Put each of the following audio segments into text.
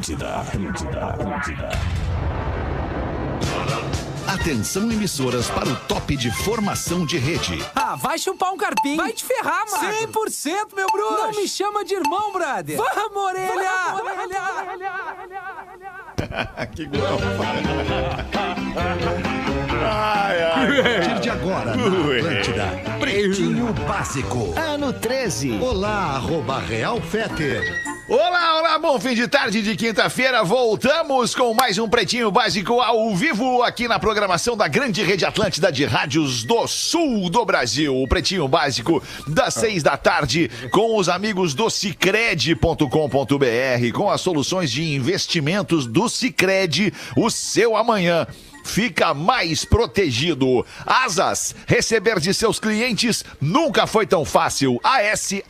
Atlântida, Atlântida, Atlântida. Atenção emissoras para o top de formação de rede. Ah, vai chupar um carpinho. Vai te ferrar, mano. 100%, meu bruxo. Não me chama de irmão, brother. Vamos, orelha. Vamos, orelha. que Ai, ai. A partir de agora, na Atlântida, Pretinho Básico. Ano 13. Olá, arroba Real Feter. Olá, olá, bom fim de tarde de quinta-feira. Voltamos com mais um Pretinho Básico ao vivo aqui na programação da grande rede Atlântida de rádios do sul do Brasil. O Pretinho Básico das seis da tarde com os amigos do Cicred.com.br com as soluções de investimentos do Cicred, o seu amanhã fica mais protegido. Asas, receber de seus clientes nunca foi tão fácil. ASAAS.com.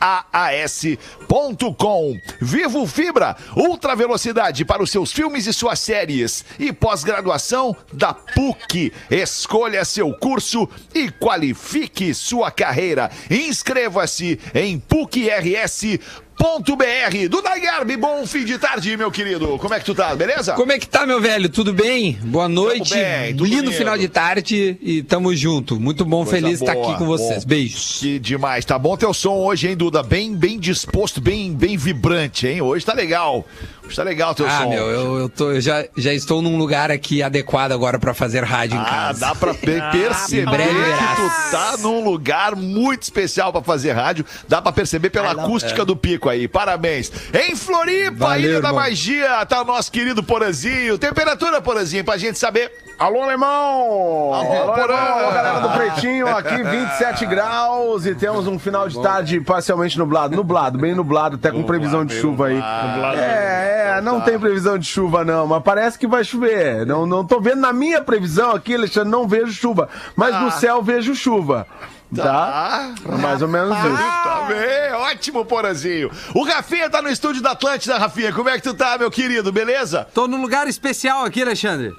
Vivo Fibra, ultra velocidade para os seus filmes e suas séries. E pós-graduação da PUC. Escolha seu curso e qualifique sua carreira. Inscreva-se em PUCRS.com Ponto .br. Duda Garbi, bom fim de tarde, meu querido. Como é que tu tá, beleza? Como é que tá, meu velho? Tudo bem? Boa noite. Bem, Lindo lindo. final de tarde e tamo junto. Muito bom, Coisa feliz estar aqui com vocês. Bom. Beijos. Que demais. Tá bom teu som hoje, hein, Duda? Bem, bem disposto, bem, bem vibrante, hein? Hoje tá legal. Está legal o teu ah, som. meu, eu, eu, tô, eu já, já estou num lugar aqui adequado agora para fazer rádio ah, em casa. dá para perceber que tu tá num lugar muito especial para fazer rádio. Dá para perceber pela acústica do pico aí. Parabéns. Em Floripa, Valeu, Ilha irmão. da Magia, tá o nosso querido Porazinho. Temperatura, Porazinho, pra gente saber. Alô, alemão! Alô, Alô alemão! Alô, galera do Pretinho, aqui 27 graus e temos um final de tarde parcialmente nublado. Nublado, bem nublado, até com previsão de chuva aí. É, é não tem previsão de chuva, não, mas parece que vai chover. Não, não tô vendo na minha previsão aqui, Alexandre, não vejo chuva. Mas no ah. céu vejo chuva. Tá? tá? Mais ou menos isso. Tá bem, ótimo, Porazinho. O Rafinha tá no estúdio da Atlântida, Rafinha. Como é que tu tá, meu querido? Beleza? Tô num lugar especial aqui, Alexandre.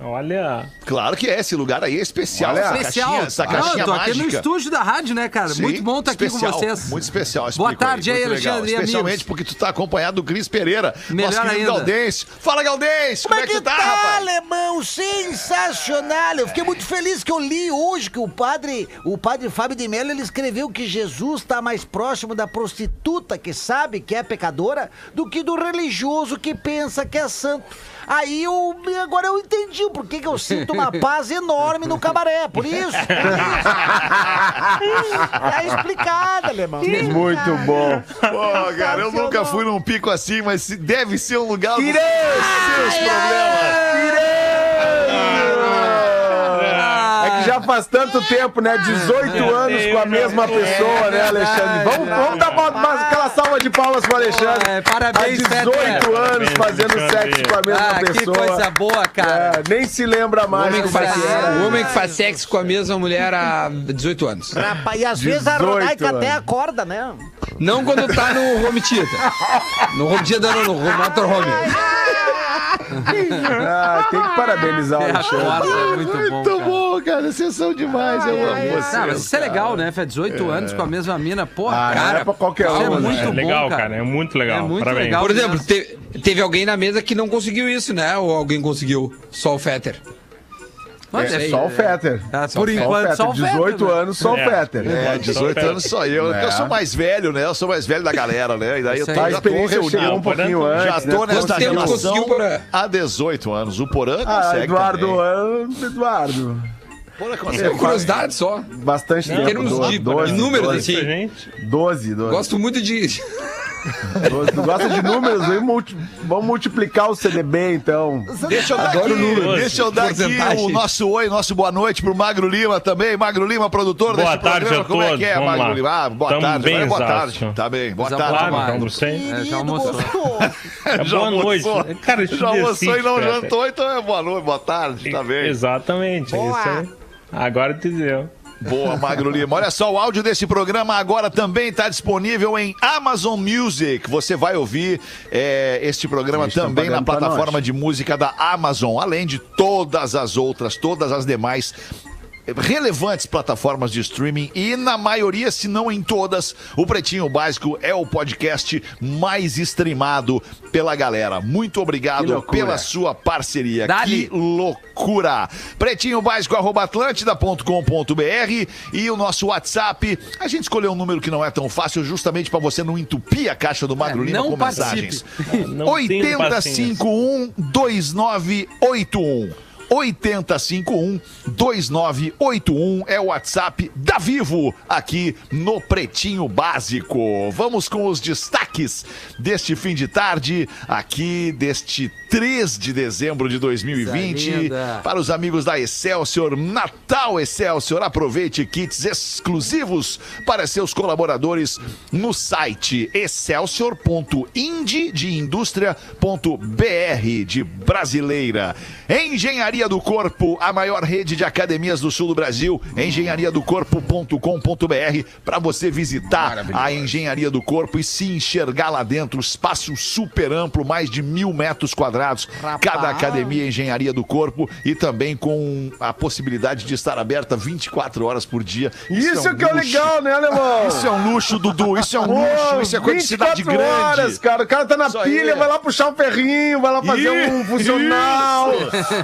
Olha. Claro que é, esse lugar aí é especial. Olha, essa especial. caixinha, essa caixinha ah, tô mágica. aqui no estúdio da rádio, né, cara? Sim, muito bom estar tá aqui com vocês. Muito especial. Boa tarde aí, Alexandre. Especialmente amigos. porque tu tá acompanhado do Cris Pereira, Melhor nosso querido Galdense. Fala, Galdense! Como, como é que, que tá, tá, rapaz? alemão? Sensacional! Eu fiquei muito feliz que eu li hoje que o padre, o padre Fábio de Mello, ele escreveu que Jesus está mais próximo da prostituta que sabe que é pecadora do que do religioso que pensa que é santo. Aí eu agora eu entendi o porquê que eu sinto uma paz enorme no cabaré. Por isso. tá explicado, alemão. Muito bom. Pô, cara, eu nunca fui num pico assim, mas deve ser um lugar Tirei! seus problemas. Tirei! já faz tanto tempo, né? 18 anos com a mesma pessoa, né, Alexandre? Vamos, vamos dar uma, aquela salva de palmas pro Alexandre. É, parabéns, Há 18 anos fazendo sexo com a mesma ah, pessoa. Que coisa boa, cara. É, nem se lembra mais. O homem, que faz, o homem que faz sexo com a mesma mulher há 18 anos. E às vezes a Rodaica até acorda, né? Não quando tá no home theater. No home theater, não, no motorhome. ah, tem que parabenizar o Alexandre. É muito, muito bom, bom, cara. Vocês são demais. eu amo vocês. Não, mas isso é legal, né? Faz 18 é. anos com a mesma mina. Porra, ah, cara. É pra qualquer um. É né? Muito é bom, legal, cara. cara. É muito legal. É muito Parabéns. legal. Por exemplo, te, teve alguém na mesa que não conseguiu isso, né? Ou alguém conseguiu? Só o Fetter. É, só o Fetter. É, por enquanto, só o Fetter. 18 né? anos, só o Fetter. É, 18 anos só eu. Eu sou mais velho, né? Eu sou mais velho da galera, né? E daí eu tô, já tô reunido. um pouquinho antes, já tô né? nesta relação há 18 anos. O Porã ah, consegue Eduardo, também. Eduardo. Porra, consegue. É, curiosidade só. Bastante tempo. Termos de, 12, números, 12, assim. 12, 12. Gosto muito de... Tu gosta de números? Vamos multiplicar o CDB, então. Deixa eu dar, aqui, deixa eu dar aqui o nosso oi, nosso boa noite pro Magro Lima também. Magro Lima, produtor boa desse tarde programa. Como é que é, Vamos Magro lá. Lima? Ah, boa Tamo tarde. Bem boa tarde. Tá bem. Boa tarde, claro, Magro. É, já almoçou. É boa noite. Cara, já almoçou e não jantou, então é boa noite, boa tarde. Tá bem. Exatamente. É isso aí. Agora te deu. Boa, Magro Lima. Olha só, o áudio desse programa agora também está disponível em Amazon Music. Você vai ouvir é, este programa também na plataforma de música da Amazon, além de todas as outras, todas as demais relevantes plataformas de streaming e na maioria, se não em todas, o Pretinho Básico é o podcast mais streamado pela galera. Muito obrigado pela sua parceria. Dali. Que loucura! Pretinho Básico, arroba atlântida.com.br e o nosso WhatsApp. A gente escolheu um número que não é tão fácil, justamente para você não entupir a caixa do Magro É, Lima não com participe. mensagens. Não tenho paciência. 8051-2981. 8051-2981 é o WhatsApp da Vivo aqui no Pretinho Básico. Vamos com os destaques deste fim de tarde, aqui deste 3 de dezembro de 2020. Coisa linda. Para os amigos da Excelsior, Natal Excelsior, aproveite kits exclusivos para seus colaboradores no site excelsior.ind de indústria.br de brasileira. Engenharia do Corpo, a maior rede de academias do sul do Brasil, engenhariadocorpo.com.br para você visitar a Engenharia do Corpo e se enxergar lá dentro, espaço super amplo, mais de mil metros quadrados, cada academia Engenharia do Corpo e também com a possibilidade de estar aberta 24 horas por dia. Isso, um que é luxo. legal, né, alemão? Isso é um luxo, Dudu. Isso é um luxo. Isso é coisa de cidade 24 grande. horas, cara. O cara tá na Isso pilha, aí. vai lá puxar um ferrinho, vai lá fazer Isso, um funcional.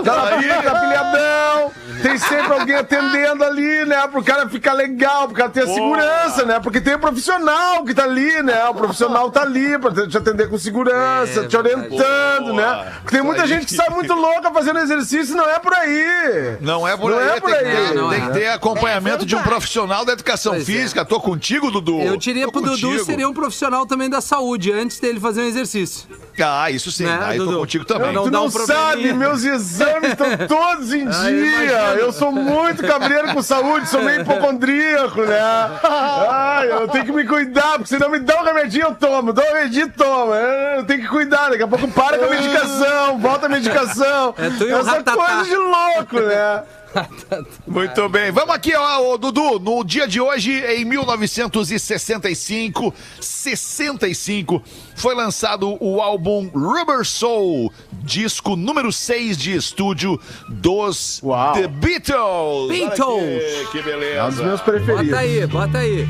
Tá na tá pilhadão. Tem sempre alguém atendendo ali, né? Pro cara ficar legal, pro cara ter a segurança, né? Porque tem o profissional que tá ali, né? O profissional tá ali pra te atender com segurança, É, te orientando, Boa. né? Porque tem muita gente que sai muito louca fazendo exercício, não é por aí. Não é por Não aí, é por tem, que aí. ter, Não, tem não que é. ter acompanhamento de um profissional da educação Pois é. física. Tô contigo, Dudu. Eu diria Tô pro Dudu contigo. seria um profissional também da saúde, antes dele fazer um exercício. Ah, isso sim. Né, aí tô Dudu? contigo também. Não tu não um sabe, meus exames estão todos em dia. imagino. Eu sou muito cabreiro com saúde, sou meio hipocondríaco, né? Ai, eu tenho que me cuidar, porque senão me dá um remedinho, eu tomo. Dá um remedinho, toma. Eu tenho que cuidar, daqui a pouco para com a medicação, volta a medicação. É tu e Essa coisa de louco, né? Muito bem. Vamos aqui, ó, ô, Dudu. No dia de hoje, em 1965, 65, foi lançado o álbum Rubber Soul, disco número 6 de estúdio dos Uau. The Beatles. Beatles. aqui, que É um beleza. dos meus preferidos. Bota aí, bota aí.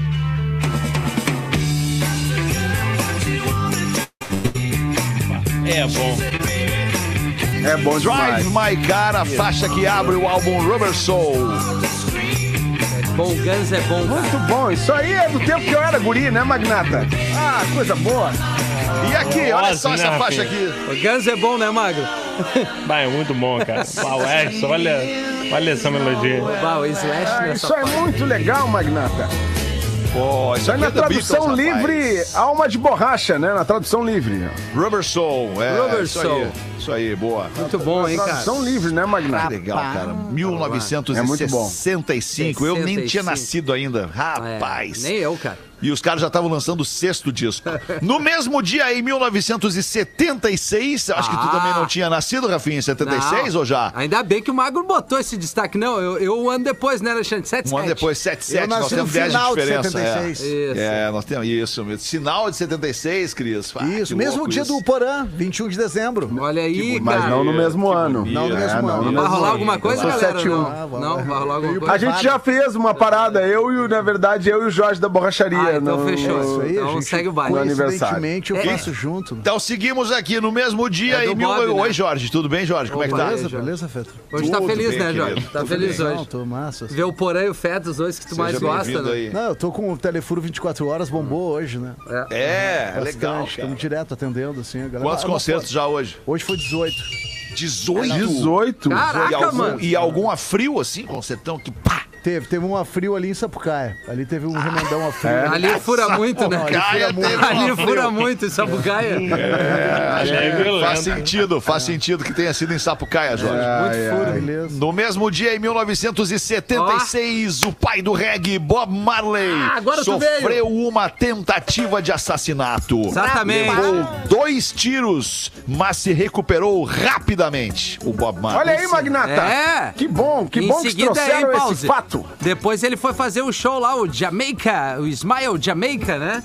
É bom. É bom demais. Drive My Car, a faixa que abre o álbum Rubber Soul. Bom, Guns é bom, cara. Muito bom. Isso aí é do tempo que eu era guri, né, Magnata? Ah, coisa boa. E aqui, olha só essa né, faixa aqui. O Guns é bom, né, Magro? Vai, é muito bom, cara. Edson, olha, olha essa melodia. Bah, o Slash Ah, isso é muito legal, Magnata. Pô, isso aí na é tradução Beatles, rapaz. livre, alma de borracha, né? Na tradução livre. Rubber Soul, é. Rubber isso Soul. Aí, isso aí, boa. Muito bom, hein, cara? Tradução livre, né, Magnata? Que legal, cara. É muito bom. 1965. Eu nem tinha 65. nascido ainda. É, Rapaz. nem eu, cara. E os caras já estavam lançando o sexto disco. No mesmo dia, em 1976, acho que tu Ah. também não tinha nascido, Rafinha, em 76 Não. ou já? Ainda bem que o Magro botou esse destaque. Não, eu, eu um ano depois, né, Alexandre? 7 Um ano depois, 77, Eu nós temos 10 de final de diferença. 76. É. Isso. É, nós temos isso mesmo. Sinal de 76, Cris. Ah, Isso, mesmo dia isso. do Porã, 21 de dezembro. Olha aí, Mas cara. não no mesmo que ano. bonito. Não no mesmo É, ano. não no Vai mesmo rolar ano. alguma coisa, galera? 71. Não, Ah, vai- não, vai rolar alguma coisa. A gente já fez uma parada, eu e, o- na verdade, eu e o Jorge da Borracharia. Ah, então no- fechou. Isso aí, Então gente, segue o baile. No aniversário. Coincidentemente, eu É. faço junto. Então seguimos aqui no mesmo dia É em mil... Bob, né? Oi, Jorge, tudo bem, Jorge? Como é que tá? Beleza, beleza, Fetra? Hoje tá Tudo feliz, bem, né, querido. Jorge? Tá Tô feliz bem. Não, hoje. tô massa. Ver o Porã e o Feta, os dois que tu mais Seja gosta, bem-vindo né? aí. Não, eu tô com o Telefuro 24 horas, bombou hoje, né? É, é Bastante, legal. Estamos direto atendendo, assim. A galera... Quantos Ah, concertos já hoje? Hoje foi 18. 18? 18. E Caraca, algum, mano. e algum a frio, assim, concertão que pá! Teve, teve um a frio ali em Sapucaia. Ali teve um remendão a frio. Ali fura muito, né? Ali a frio. fura muito, em Sapucaia. Ali é violento. Faz sentido, faz sentido que tenha sido em Sapucaia, Jorge. Ai. Beleza. No mesmo dia, em 1976, o pai do reggae, Bob Marley, Ah, sofreu uma tentativa de assassinato. Exatamente. Levou dois tiros, mas se recuperou rapidamente, o Bob Marley. Olha aí, Magnata. É. Que bom, que Em bom que trouxeram hein, esse Pause? Depois ele foi fazer o show lá, o Jamaica, o Smile Jamaica, né?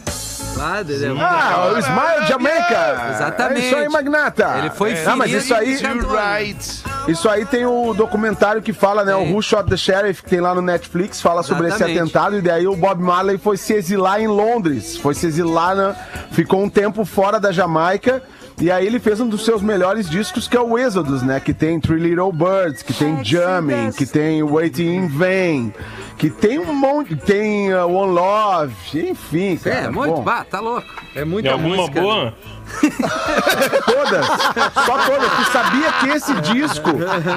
Lá, Ah, o Smile Jamaica. Exatamente. É isso aí, Magnata. Ele foi Ah, mas isso aí. Right. isso aí tem o documentário que fala, né? O Who Shot the Sheriff, que tem lá no Netflix, fala sobre esse Exatamente. atentado. E daí o Bob Marley foi se exilar em Londres. Foi se exilar, na, ficou um tempo fora da Jamaica. E aí ele fez um dos seus melhores discos, que é o Exodus, né? Que tem Three Little Birds, que tem Jamming, que tem Waiting in Vain, que tem um monte, tem uh, One Love, enfim, cara. É, muito, bom. bah, tá louco. É E muita alguma música. boa? Todas, só todas. Tu sabia que esse disco,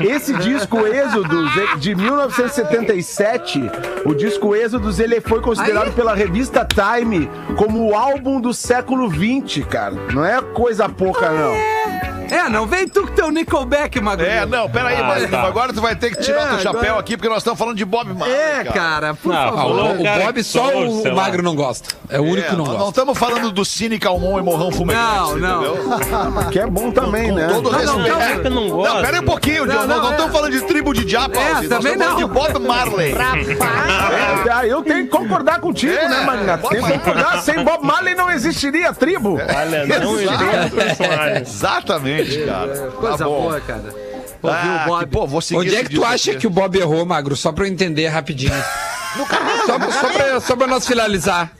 esse disco Êxodos de 1977, o disco Êxodos, ele foi considerado Aí? pela revista Time como o álbum do século 20, cara. Não é coisa pouca, não. É, não vem tu com teu Nickelback, Magro. É, não, peraí, Ah, mas tá. agora tu vai ter que tirar É, teu chapéu agora- aqui, porque nós estamos falando de Bob Marley. É, cara, por Não, favor. o, o Bob que só o, lá. Magro não gosta. É o único que não nós não gosta. estamos falando do Cine Calmon e Morrão Fumegante, Não, não. entendeu? Que é bom também, né? Todo Não, não, respeito. não, não gosto. Não, pera aí um pouquinho, Não, não, não é. estamos falando de tribo de Japa, É, nós também estamos falando não. de Bob Marley. É, ah, eu tenho que concordar contigo, É, né, Magnata? Tem que concordar. Sem Bob Marley não existiria tribo. Olha, não existe personagem. Exatamente, cara. Coisa tá bom. boa, cara. Ouvir Ah, o Bob. que, pô, vou seguir Onde é que tu acha aqui. que o Bob errou, Magro? Só pra eu entender rapidinho. só, pra- só, pra, só pra nós finalizar.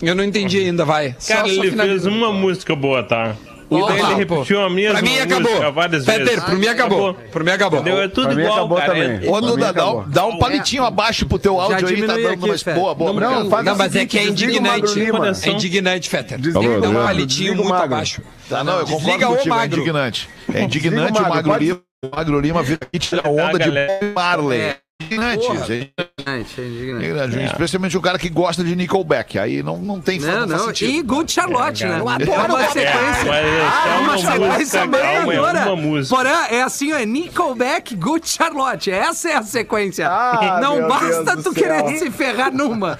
Eu não entendi ainda, vai. Só- Cara, só ele finaliza. fez uma música boa, tá? E daí ele repetiu a mesma Pra mim acabou. várias Peter, vezes. pro mim acabou. Pro mim acabou. Entendeu? É tudo Pra igual, acabou cara. também. É- Ô, Pra Duda, dá um, acabou. dá um palitinho abaixo pro teu áudio aí, tá dando aqui, uma... Fé. Boa, boa, Não, obrigado. não, faz Não, o mas é que é indignante. É indignante, Fetter. Dá um palitinho muito abaixo. Tá, não, eu Desliga concordo o contigo, é Magro. indignante. É indignante o Magro, Lima. O Magro Lima vir aqui tirar onda de galera. Bob Marley. É. Indignante, Porra. gente. Gente, é indignante. Indignante. Especialmente o cara que gosta de Nickelback. Aí não, não tem Não, não. sentido. E Good Charlotte, É, né? cara. É uma É, sequência. é Ah, uma uma sequência é ganhadora. uma música. Porém, é assim, ó, é Nickelback, Good Charlotte. Essa é a sequência. Ah, não basta Deus tu querer céu. se ferrar numa.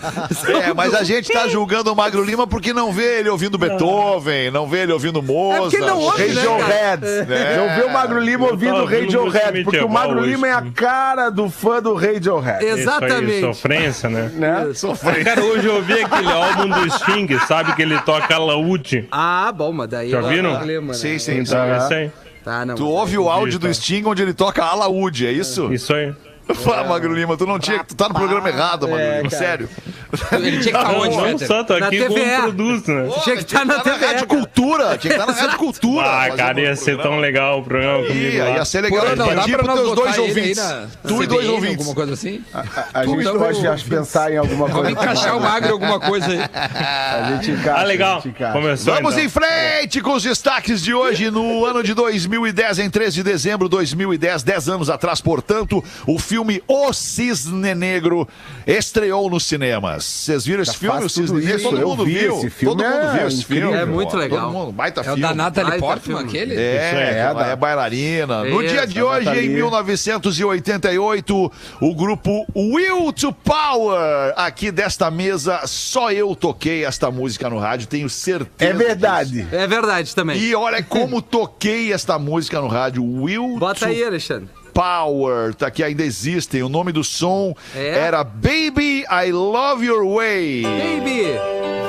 É, mas a gente tá julgando o Magro Lima porque não vê ele ouvindo Beethoven, não vê ele ouvindo Mozart. porque não ouve, né? Radiohead. É. Não vê o Magro Lima Eu ouvindo Radiohead, porque o Magro. Lima é a cara do fã do Radiohead. Isso aí, Exatamente. sofrência, né? Né? Cara, hoje eu ouvi aquele álbum do Sting, sabe que ele toca alaúde. Ah, bom, mas daí. Já é viram? problema, né? Sim, sim, sim. Então, isso aí. Tá, não. Tu ouve o áudio do Tá. Sting onde ele toca alaúde, é isso? Isso aí. Fala, Magro Lima, tu não tinha. Tu tá no programa errado, Magro Lima. Sério. Ele tinha que estar Não, onde, não só, tô Na aqui com TVE. produto, né? Tinha que estar na na TV. Rádio Cultura. Tinha que estar na Rádio Cultura. Ah, cara, ia ser tão legal o programa comigo Ia, ser legal. Pra pros teus dois ouvintes. Tu e dois ouvintes. Alguma coisa assim? A gente Então, pode vamos- pensar em alguma coisa. Vamos encaixar o Magro em alguma coisa aí. A gente encaixa. Ah, legal. a gente encaixa. Começou Vamos então. em frente com os destaques de hoje. No ano de 2010, em 13 de dezembro de 2010, 10 anos atrás, portanto, o filme O Cisne Negro estreou nos cinemas. Vocês viram esse filme, O Cisne Negro? Todo mundo vi. viu. Esse filme Todo mundo é viu esse incrível. filme. É muito legal. Todo mundo, baita É o filme. da Natalie Portman, filme. aquele? É, é, ela da- é bailarina. No dia de hoje, em 1988, o grupo Will to Power, aqui desta mesa, só eu toquei esta música no rádio, tenho certeza. É verdade. É verdade também. E olha como toquei esta música no rádio. Will Bota to aí, Alexandre. Power, tá que ainda existem. O nome do som É? era Baby I Love Your Way. Baby,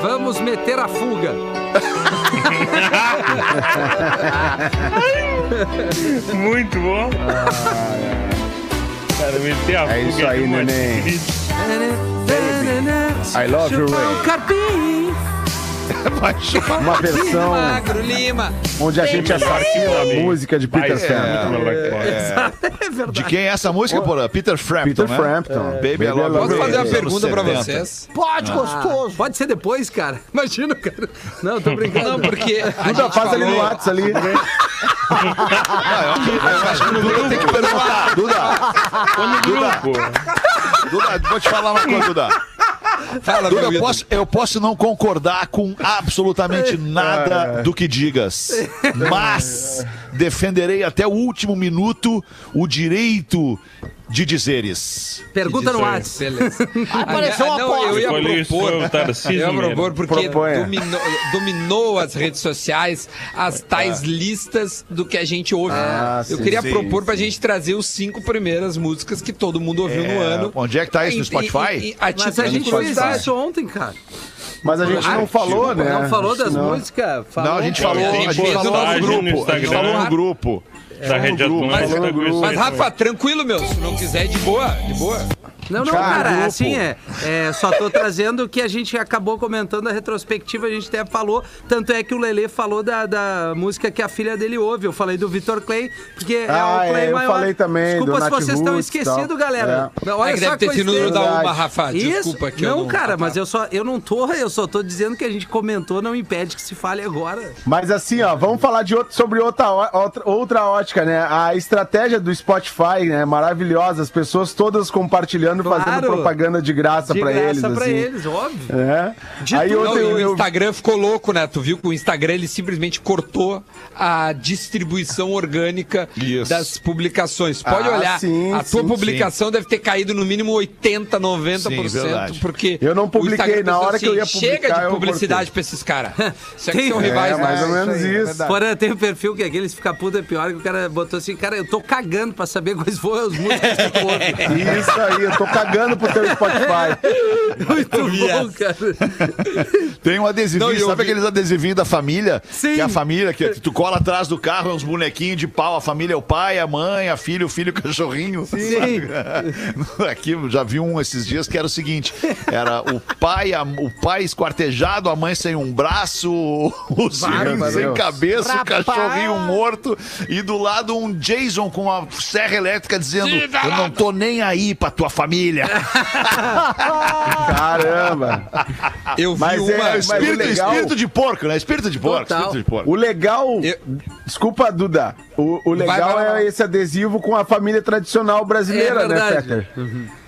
vamos meter a fuga. Muito bom. Cara, meter a É fuga isso aí, neném. I love your way. um carpim. Uma versão Magro Lima. onde a gente assassina a música de Peter Vai ser Frampton. muito melhor. É verdade. De quem é essa música, porra? Peter Frampton, Peter né? Frampton. Baby, I Love Your Posso fazer uma Anos pergunta pra 70. vocês? Pode, gostoso. Pode ser depois, cara. Imagina, cara. Não, tô brincando. Não, porque a Duda, gente faz ali no falou... WhatsApp ali. Eu acho que o Duda tem que perguntar. Duda, no grupo. Duda, vou te falar uma coisa, Duda. Fala, Duda, eu posso, eu posso não concordar com absolutamente nada do que digas, mas defenderei até o último minuto o direito de dizeres. Pergunta no. WhatsApp. Beleza. Apareceu uma Ah, não, porta. eu ia propor... Eu ia mesmo. propor porque dominou, dominou as redes sociais as tais listas do que a gente ouve. Ah, eu sim, queria sim, propor pra gente trazer os cinco primeiras músicas que todo mundo ouviu no ano. Onde é que tá isso? No E- Spotify? e- e- a Mas a gente fez isso ontem, cara. Mas a gente não falou, né? Não falou das Não. músicas? Não, a gente falou, a gente falou no no grupo. A gente falou no grupo. Da Rede. Mas, mas Rafa, tranquilo, meu. Se não quiser, de boa, de boa. Não, não, Cara, assim, é, é, só tô trazendo que a gente acabou comentando a retrospectiva, a gente até falou, tanto é que o Lelê falou da, da música que a filha dele ouve, eu falei do Vitor Clay, porque é Ah, o Clay é, eu maior. falei também, Desculpa do se Nath vocês estão esquecidos, galera. Olha É que só deve ter sido no da uma, Rafa. Isso? Desculpa eu não, cara, mas eu só eu não tô, eu só tô dizendo que a gente comentou, não impede que se fale agora. Mas assim, ó, vamos falar de outro, sobre outra, outra, outra ótica, né? A estratégia do Spotify, né? Maravilhosa. As pessoas todas compartilhando, fazendo Claro. propaganda de graça De pra graça eles. pra assim. eles, óbvio. É. De Aí tudo. Não, ontem e eu, o Instagram ficou louco, né? Tu viu que o Instagram ele simplesmente cortou a distribuição orgânica Isso. das publicações. Pode Ah, olhar, sim, a tua sim, publicação deve ter caído no mínimo 80, 90%, Sim, verdade. porque Eu não publiquei, Instagram na hora que eu ia Chega publicar, de eu publicidade cortei. pra esses caras. Isso aqui Tem- são rivais, É, né? mais ou isso menos é isso. verdade. Porra, tem um perfil que aqueles fica puta é pior, que o cara botou assim, cara, eu tô cagando pra saber quais foram as músicas que ouve. Isso aí, eu tô cagando pro teu Spotify. Muito bom, cara. Tem um adesivinho, Não, sabe vi- aqueles adesivinhos da família? Sim. Que é a família, que, que tu cola atrás do carro, é uns bonequinhos de pau. A família é o pai, a mãe, a filha, o filho, o cachorrinho. Sim. Aqui eu já vi um esses dias que era o seguinte: era o pai, a- o pai esquartejado, a mãe sem um braço, os filhos meu sem cabeça, o cachorrinho morto, e do lado um Jason com a serra elétrica dizendo: Eu não tô nem aí pra tua família. Caramba. Eu vi Mas uma... é- espírito, legal- espírito de porco, né? Espírito de porco, Total. espírito de porco. O legal. Eu- Desculpa, Duda. O, o legal vai, vai, vai. é esse adesivo com a família tradicional brasileira, É né, verdade. Fetter?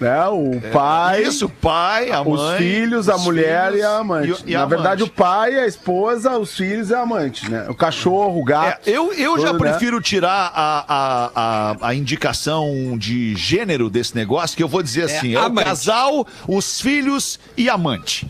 Né? O pai. Isso, o pai, a Os mãe. filhos, a os mulher filhos e a amante. e- e a Na verdade, o amante. pai, a esposa, os filhos e a amante, né? O cachorro, o É, gato. eu eu já né? prefiro tirar a, a, a, a indicação de gênero desse negócio, que eu vou dizer assim: é, o casal, os filhos e amante.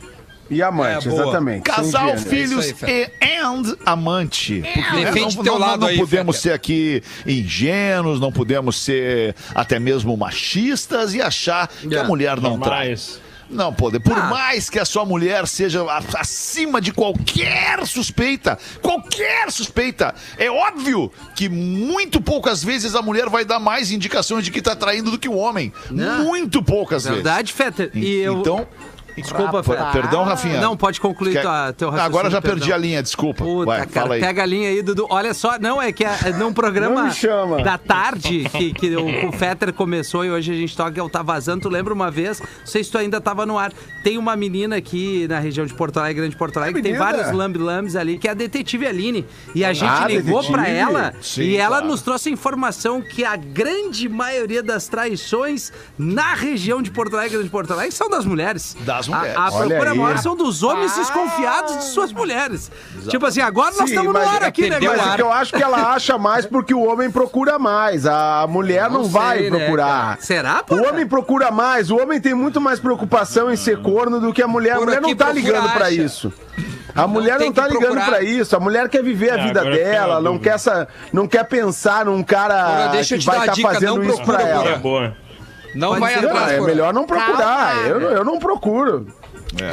E amante, É, exatamente. Casal, gênero. filhos isso aí, e and amante. Porque né, Defende não, teu não- lado não aí, podemos Fetter. ser aqui ingênuos, não podemos ser até mesmo machistas e achar que a É, mulher não trai. Jamais. Não pode. Por Ah. mais que a sua mulher seja acima de qualquer suspeita, qualquer suspeita, é óbvio que muito poucas vezes a mulher vai dar mais indicações de que tá traindo do que o homem. Não. Muito poucas Verdade, Fetter. vezes. E eu... Desculpa, Ah. Perdão, Rafinha. Não, pode concluir Quer- tua, teu raciocínio. Agora já perdi perdão. a linha, desculpa. Puta, Vai, cara, fala aí. pega a linha aí, Dudu. Olha só, não, é que é, num programa da tarde que, que o, o Fetter começou e hoje a gente toca, eu tá vazando. Tu lembra uma vez? Não sei se tu ainda tava no ar. Tem uma menina aqui na região de Porto Alegre, Grande Porto Alegre, que tem menina? vários lambi-lambis ali, que é a detetive Aline. E a gente Ah, ligou detetive? pra ela Sim, e ela claro. nos trouxe a informação que a grande maioria das traições na região de Porto Alegre, Grande Porto Alegre, são das mulheres. Das A- mulheres. A, Olha procura aí. maior são dos homens desconfiados de suas mulheres. Tipo assim, agora nós Sim, estamos no ar aqui, né, Mas o galera? é que eu acho que ela acha mais porque o homem procura mais. A mulher não, Não vai sei, né, procurar. cara? Será, pô? O homem procura mais. O homem tem muito mais preocupação em ser corno do que a mulher. A Por mulher não tá ligando pra acha. isso. A mulher tem não tá ligando procurar. pra isso. A mulher quer viver a É, vida dela, não quer, essa, não quer pensar num cara Agora, deixa que vai estar dica, fazendo não isso por ela. É boa. Não Pode vai ser. Não, atrás, é por- melhor não procurar. Eu, eu não procuro.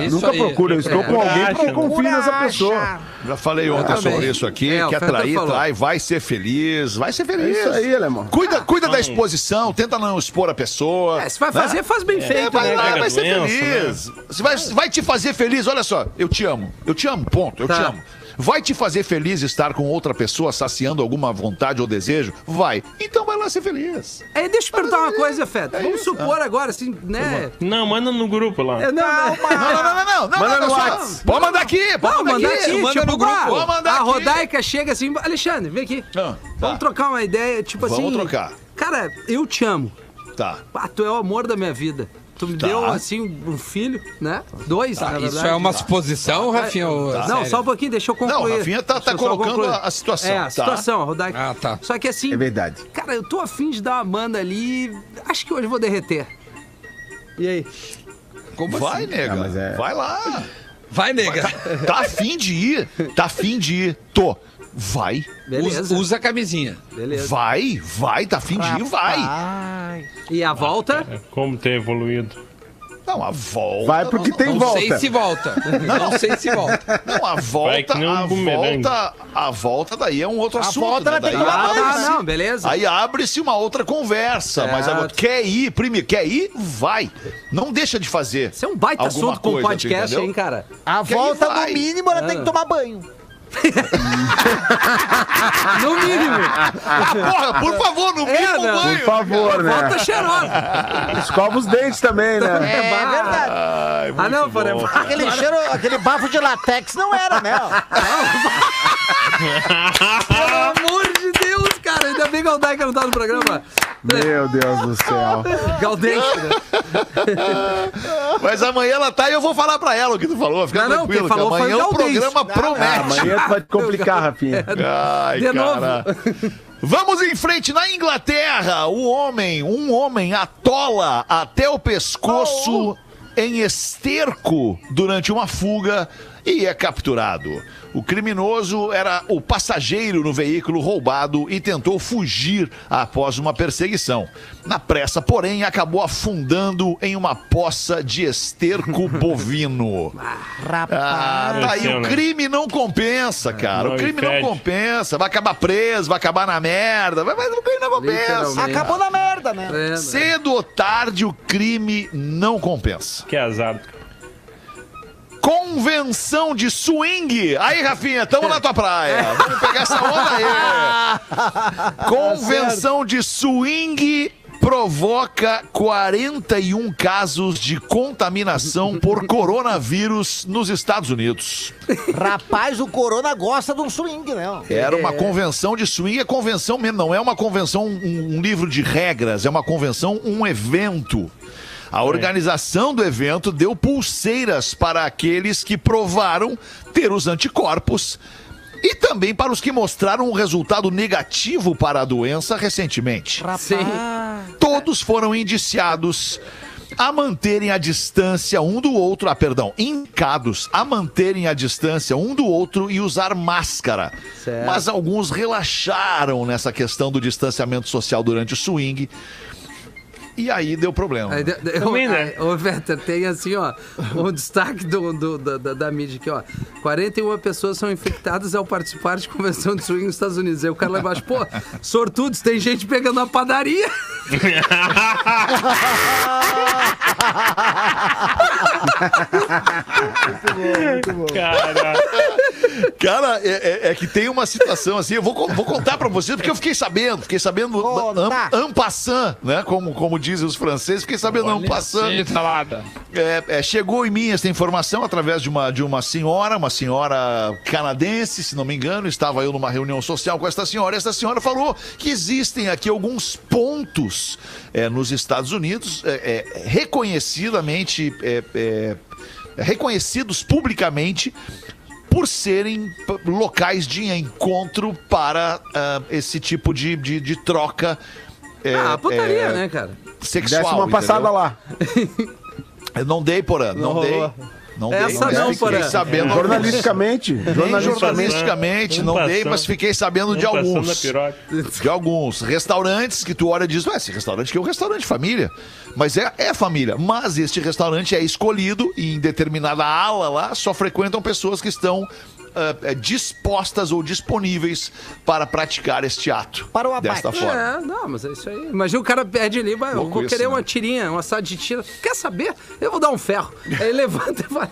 Isso Nunca aí. procuro. Eu estou É. com alguém porque eu né? confio nessa pessoa. Já falei ontem também. sobre isso aqui. É, o quer Fetter trair, falou. trai, vai ser feliz. Vai ser feliz. É isso aí, alemão. Cuida, cuida da exposição, tenta não expor a pessoa. É, se vai fazer, faz bem É, feito, vai né, lá, vai ser doença, feliz. Você vai, vai te fazer feliz, olha só, eu te amo. Eu te amo, ponto, eu Tá. te amo. Vai te fazer feliz estar com outra pessoa saciando alguma vontade ou desejo? Vai. Então vai lá ser feliz. Aí, deixa eu perguntar uma coisa, Feta. Vamos supor agora, assim, né? Não, manda no grupo lá. É, não, não, Não, não, não, não, não. não Manda manda no. Pode mandar aqui, pode Não, mandar aqui, manda tipo, no grupo. Vou mandar a aqui. Rodaica chega assim, Alexandre, vem aqui. Ah, tá. Vamos trocar uma ideia, tipo Vamos assim. trocar. Cara, eu te amo. Tá. Ah, tu é o amor da minha vida. Tu me Tá. deu, assim, um filho, né? Dois, na verdade. Isso é uma suposição, Rafinha? ou- Não, sério? só um pouquinho, deixa eu concluir. Não, Rafinha tá- tá colocando a- a situação, É, a tá? situação, Rodaica. Ah, tá. Só que assim, É verdade. cara, eu tô afim de dar uma banda ali, acho que hoje eu vou derreter. E aí? Como Vai, assim? nega. Ah, é- Vai lá. Vai, nega. Tá afim de ir? Tá afim de ir? Tô. Vai. Beleza. Usa, usa a camisinha. Beleza. Vai, vai, tá ir, vai. Ai. E a volta? É, Como ter evoluído. Não, a volta. Vai porque tem Não volta. sei se volta. Não sei se volta. Não, a Vai volta, um a volta, a volta daí é um outro assunto. volta né? ela tem Daí abre- Ah, não, beleza. Aí abre-se uma outra conversa. Mas Certo. agora, quer ir, primeiro, quer ir? Vai. Não deixa de fazer. Isso é um baita assunto com tu podcast, hein, cara? A Que aí volta, vai. no mínimo, ela tem que tomar banho. No mínimo. Ah, porra, por favor, no É, mínimo não. banho. Por favor, Volta né? cheirosa. Escova os dentes também, né? É verdade. Ai, Ah, não, bom. Aquele cheiro, aquele bafo de latex não era, né? Pelo amor de cara. Ainda bem que o não tá no programa. Meu Deus do céu. Galdente, né? Mas amanhã ela tá e eu vou falar pra ela o que tu falou. Fica Não, não, tranquilo, quem falou amanhã o o programa promete. amanhã tu vai te complicar, Rafinha. Ai, De novo. cara. Vamos em frente na Inglaterra. O homem, um homem atola até o pescoço em esterco durante uma fuga e é capturado. O criminoso era o passageiro no veículo roubado e tentou fugir após uma perseguição. Na pressa, porém, acabou afundando em uma poça de esterco bovino. Ah, tá aí. O né? crime não compensa, cara. Não, o crime não compensa. Vai acabar preso, vai acabar na merda. Vai, mas o crime não compensa. Acabou na merda, né? Cedo ou tarde, o crime não compensa. Que azar. Convenção de swing. Aí, Rafinha, tamo na tua praia. Vamos pegar essa onda aí. Convenção de swing provoca 41 casos de contaminação por coronavírus nos Estados Unidos. Rapaz, o Corona gosta de um swing, né? Era uma convenção de swing, é convenção mesmo, não é uma convenção, um, um livro de regras, é uma convenção, um evento. A organização do evento deu pulseiras para aqueles que provaram ter os anticorpos e também para os que mostraram um resultado negativo para a doença recentemente. Sim. Todos foram indiciados a manterem a distância um do outro, ah, perdão, indicados a manterem a distância um do outro e usar máscara. Certo. Mas alguns relaxaram nessa questão do distanciamento social durante o swing. E aí deu problema. Aí, de- Também, né? Ô, Vetter, tem assim, ó, um destaque do, do- da, da, da mídia aqui, ó. 41 pessoas são infectadas ao participar de convenção de swing nos Estados Unidos. Aí o cara lá embaixo, pô, sortudos, tem gente pegando na padaria. Cara, Cara, é, é- é que tem uma situação assim, eu vou, vou contar pra vocês, porque eu fiquei sabendo, fiquei sabendo passant, né? Como, como dizem os franceses, fiquei sabendo en passant. É, é, chegou em mim essa informação através de uma, de uma senhora, uma senhora canadense, se não me engano, estava eu numa reunião social com esta senhora, e esta senhora falou que existem aqui alguns pontos é, nos Estados Unidos é, é, reconhecidamente é, é, reconhecidos publicamente por serem locais de encontro para ah, esse tipo de, de, de troca é, ah, putaria, é, né, cara? Sexual. Desce uma passada entendeu? lá. Eu não dei, Porã, não, Não dei. Não Essa dei, não, Porã. sabendo Jornalisticamente. Nem Jornalisticamente. jornalisticamente, não dei, mas fiquei sabendo de alguns. De alguns restaurantes que tu olha e diz, ué, esse restaurante aqui é um restaurante família. Mas é, é família. Mas este restaurante é escolhido e em determinada ala lá só frequentam pessoas que estão eh, dispostas ou disponíveis para praticar este ato. Para o abate. Desta forma. É, não, mas é isso aí. Imagina o cara pede ali, vai, eu vou isso, querer né? uma tirinha, uma assado de tira. Quer saber? Eu vou dar um ferro. Aí ele levanta e vai.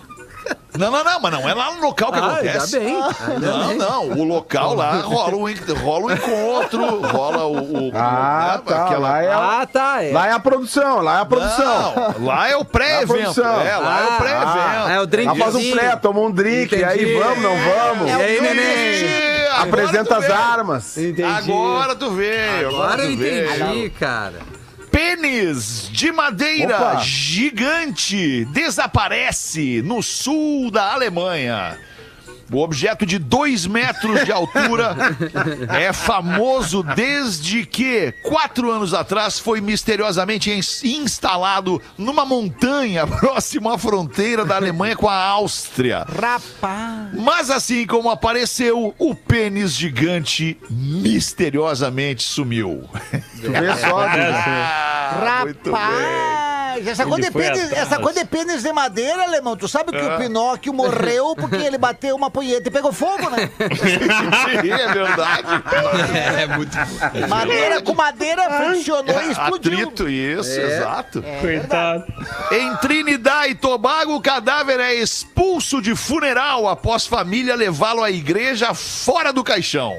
Não, não, não, mas não é lá no local que Ah, acontece. ainda bem. Ainda Não, bem. não. O local lá rola o, rola o encontro, rola o. o- Ah, né, tá. aquela- Lá é, Ah, tá. É. lá é a produção, lá é a produção. Não, lá é o pré-evento. produção. É, lá é o Ah, pré-evento. é o drink. Lá faz um pré, toma um drink, e aí Entendi. vamos, não vamos? E aí, neném? entendi, agora Apresenta as veio. armas. Entendi. Agora tu veio. Agora, Agora eu tu veio. entendi, cara. Pênis de madeira Opa. gigante desaparece no sul da Alemanha. O objeto de 2 metros de altura é famoso desde que, quatro anos atrás, foi misteriosamente ins- instalado numa montanha próxima à fronteira da Alemanha com a Áustria. Rapaz. Mas assim como apareceu, o pênis gigante misteriosamente sumiu. Tu vê só? Ah, muito bem. Mas essa coisa depende, essa coisa de pênis de madeira, alemão. Tu sabe que o Pinóquio morreu porque ele bateu uma punheta e pegou fogo, né? Sim, é verdade. É muito. Madeira com madeira friccionou e explodiu. Atrito, isso, exato. Coitado. Em Trinidad e Tobago, o cadáver é expulso de funeral após família levá-lo à igreja fora do caixão.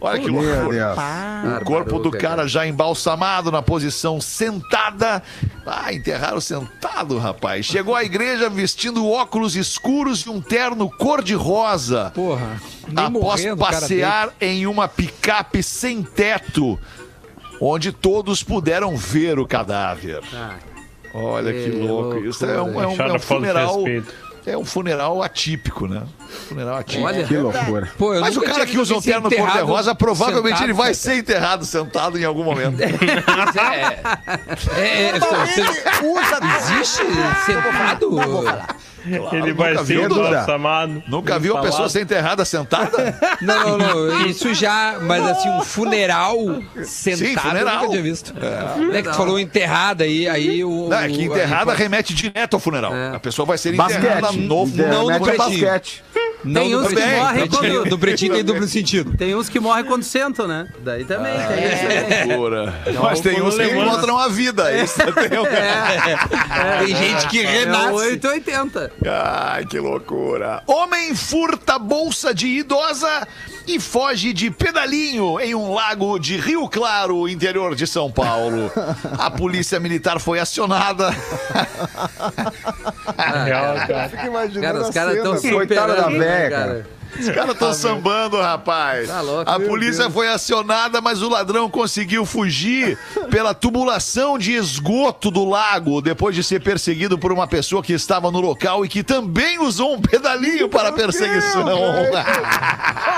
Olha que Meu loucura. Deus. O corpo do cara já embalsamado na posição sentada. Ah, enterraram sentado, rapaz. Chegou à igreja vestindo óculos escuros e um terno cor-de-rosa. Porra. Após morrendo, cara passear em uma picape sem teto, onde todos puderam ver o cadáver. Ah, Olha que Que louco. Isso é um, é um- é um funeral. É um funeral atípico, né? Funeral atípico. Olha, Que loucura. Pô, Mas o cara que usa um terno cor-de-rosa provavelmente sentado, ele vai ser enterrado sentado em algum momento. É, é, é, você- Normalmente usa existe sentado? Não vou falar. Ele vai nunca ser embalsamado. Nunca viu a pessoa ser enterrada sentada? Não, não, não. Isso já, mas assim, um funeral sentado funeral. eu nunca tinha visto. É. que tu falou enterrada aí, aí o. Não, é que enterrada remete direto ao funeral. É. A pessoa vai ser enterrada Basquete. no Não no Mete pretinho. basquete. Não Tem uns que morrem quando- Do pretinho tem duplo sentido. Tem uns que morrem quando sentam, né? Daí também. Ah, tem isso aí. Loucura. Mas tem uns que levanta. encontram a vida. Isso tem um... Tem gente que É renasce. 880. Ai, que loucura. Homem furta bolsa de idosa e foge de pedalinho em um lago de Rio Claro, interior de São Paulo. A polícia militar foi acionada. Real, cara. Fica imaginando Cara, os caras estão da né, véia, cara? cara. Os caras estão sambando, rapaz. Tá louco. a polícia foi acionada, mas o ladrão conseguiu fugir pela tubulação de esgoto do lago depois de ser perseguido por uma pessoa que estava no local e que também usou um pedalinho para a perseguição.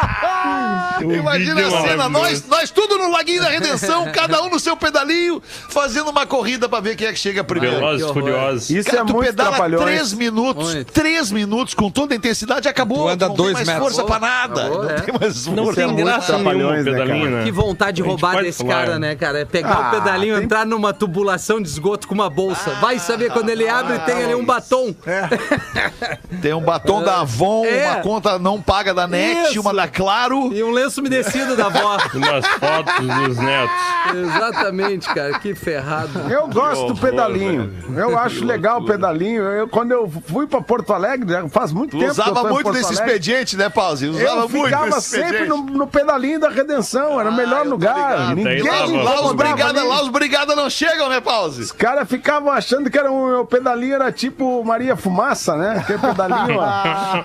Imagina a cena, nós, nós no Laguinho da Redenção, cada um no seu pedalinho, fazendo uma corrida pra ver quem é que chega primeiro. Velozes. Furiosos. Isso Cara, é tu muito pedala três minutos, Muito. três minutos com toda a intensidade, acabou. Tu anda não dois tem mais metros. força pra nada. Acabou, não é. tem mais força. Não tem graça nenhuma né, pedalinho, cara? né? Que vontade de roubar desse falar, cara, né? cara? É pegar Ah, o pedalinho, tem- entrar numa tubulação de esgoto com uma bolsa. Vai saber quando ele abre tem ali um batom. Tem um batom da Avon, É. uma conta não paga da NET, Isso. uma da Claro. E um lenço umedecido da avó. Umas fotos dos netos. Exatamente, cara. Que ferrado. Eu gosto do horror, pedalinho. Eu acho legal o pedalinho. Eu, quando eu fui pra Porto Alegre, faz muito Tu tempo que eu tô usava muito desse Alegre. expediente, né, Pause? Usava Eu muito ficava desse sempre no, no pedalinho da redenção, era o melhor eu tô lugar. ligado. Ninguém lá. Lá os, brigada, lá os brigada não chegam, né, Pause? Os caras ficavam achando que era um, o pedalinho era tipo Maria Fumaça, né? Aquele pedalinho, ó.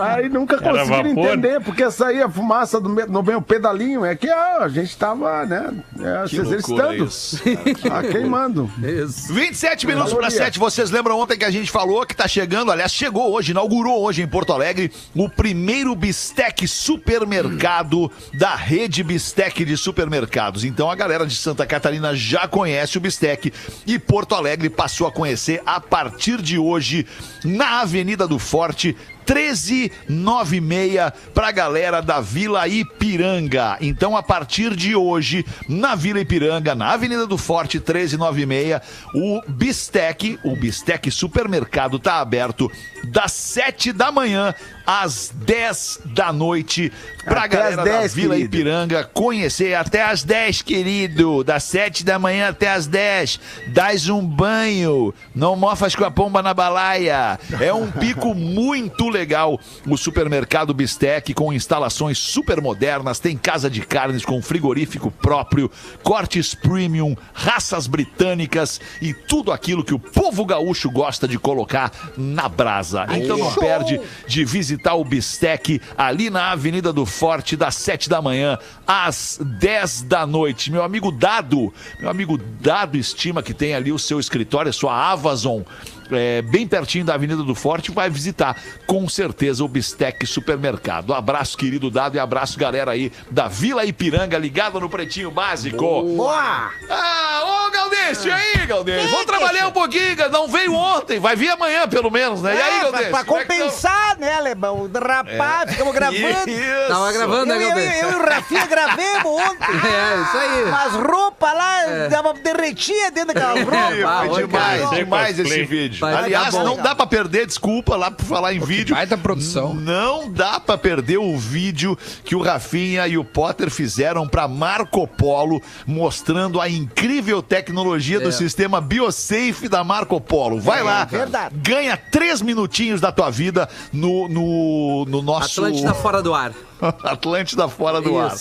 Aí nunca conseguiram entender porque saía fumaça do no meio pedalinho. É que ó, a gente tava, né? É, exercitando. isso. Ah, queimando. Isso. 27 minutos para Valoria. 7. Vocês lembram ontem que a gente falou que tá chegando, aliás, chegou hoje, inaugurou hoje em Porto Alegre o primeiro bistec supermercado da rede Bistec de supermercados. Então a galera de Santa Catarina já conhece o bistec e Porto Alegre passou a conhecer a partir de hoje na Avenida do Forte. 1396 pra galera da Vila Ipiranga. Então, a partir de hoje, na Vila Ipiranga, na Avenida do Forte 1396, o Bistec, o Bistec Supermercado tá aberto das 7 da manhã às 10 da noite pra Até galera às da 10, Vila querido. Ipiranga conhecer até às 10, querido. Das 7 da manhã até às 10. Dás um banho. Não mofas com a pomba na balaia. É um pico muito legal. O supermercado Bistec com instalações super modernas. Tem casa de carnes com frigorífico próprio, cortes premium, raças britânicas e tudo aquilo que o povo gaúcho gosta de colocar na brasa. Então não perde de visitar o Bistec ali na Avenida do Forte, das 7 da manhã às 10 da noite. Meu amigo Dado, meu amigo Dado Estima, que tem ali o seu escritório, a sua Amazon. É, bem pertinho da Avenida do Forte, vai visitar com certeza o Bistec Supermercado. Abraço, querido Dado, e abraço, galera aí da Vila Ipiranga, ligada no Pretinho Básico. Boa! Ah, ô Galdêncio, e aí, Galdêncio? Vamos trabalhar um pouquinho, não veio ontem, vai vir amanhã pelo menos, né? E aí, É, pra, Galdêncio? pra como é que tamo? compensar, né, Alemão? Rapaz, ficamos gravando. Isso. Tava gravando, Eu, né, eu, Galdêncio? eu e o Rafinha gravemos ontem. É, isso aí. Umas roupas lá, dava derretia dentro daquelas roupas. Ah, Foi demais, demais esse vídeo. Vai Aliás, bom. não dá pra perder, desculpa lá por falar em vídeo. Baita produção. Não dá pra perder o vídeo que o Rafinha e o Potter fizeram pra Marco Polo, mostrando a incrível tecnologia do É. sistema BioSafe da Marco Polo. Vai lá, verdade. ganha três minutinhos da tua vida no, no, no nosso Atlântida fora do ar. Atlântida fora do ar.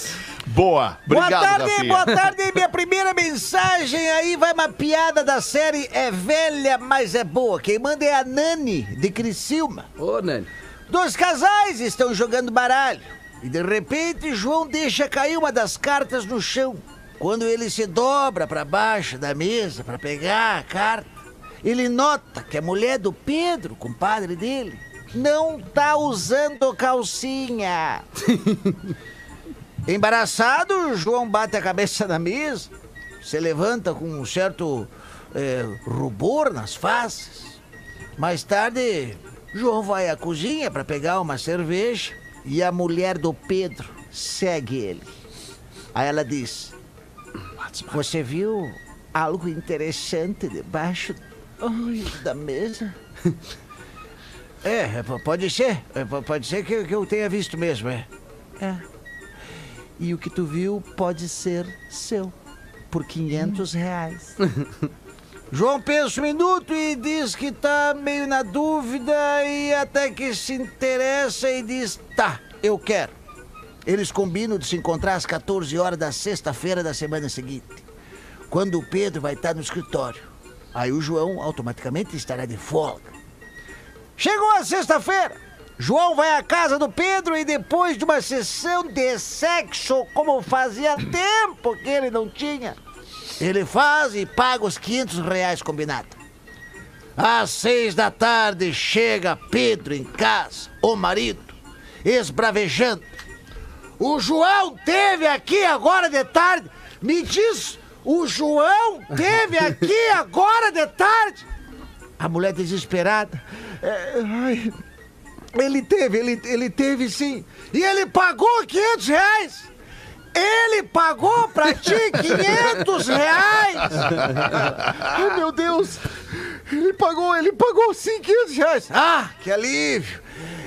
Boa, obrigado, boa tarde, Rafinha. boa tarde. Minha primeira mensagem aí vai uma piada da série É Velha, mas é boa. Quem manda é a Nani, de Criciúma. Ô, Nani. Dois casais estão jogando baralho. E de repente, João deixa cair uma das cartas no chão. Quando ele se dobra para baixo da mesa para pegar a carta, ele nota que a mulher do Pedro, compadre dele, não tá usando calcinha. Embaraçado, João bate a cabeça na mesa, se levanta com um certo eh, rubor nas faces. Mais tarde, João vai à cozinha para pegar uma cerveja e a mulher do Pedro segue ele. Aí ela diz: Você viu algo interessante debaixo ai, da mesa? É, p- pode ser. É, Pode ser que, que eu tenha visto mesmo, é. É. E o que tu viu pode ser seu. Por 500 reais. João pensa um minuto e diz que tá meio na dúvida e até que se interessa e diz: tá, eu quero. Eles combinam de se encontrar às 14 horas da sexta-feira da semana seguinte, quando o Pedro vai estar no escritório. Aí o João automaticamente estará de folga. Chegou a sexta-feira. João vai à casa do Pedro e depois de uma sessão de sexo, como fazia tempo que ele não tinha, ele faz e paga os 500 reais combinado. Às seis da tarde chega Pedro em casa, o marido, esbravejando. O João teve aqui agora de tarde. Me diz, o João teve aqui agora de tarde. A mulher desesperada. "É, ai, ele teve, ele, ele teve sim. E ele pagou 500 reais. Ele pagou pra ti 500 reais. Ai, meu Deus. Ele pagou, ele pagou sim 500 reais. Ah, que alívio.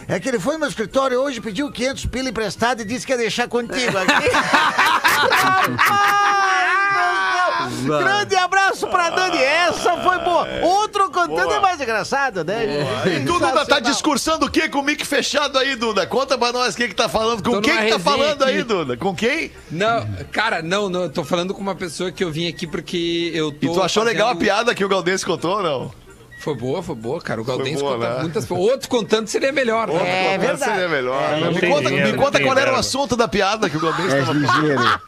É que ele foi no meu escritório hoje, pediu 500 pila emprestado e disse que ia deixar contigo aqui. Grande abraço pra Dani. Essa foi boa. Outro contando é mais engraçado, né? E tu, Duda, tá discursando o quê com o mic fechado aí, Duda? Conta pra nós o que que tá falando. Com Tô quem que tá falando aqui. aí, Duda? Com quem? Não, cara, não, não. Eu tô falando com uma pessoa que eu vim aqui porque eu tô. E tu achou legal a fazendo- piada que o Galdês contou ou não? Foi boa, foi boa, cara. O Galdense boa, conta né? muitas Outro contando seria melhor. né? É verdade. Seria melhor. não me tem conta, dinheiro, me conta qual era o assunto da piada que o Galdês És tava ligeiro.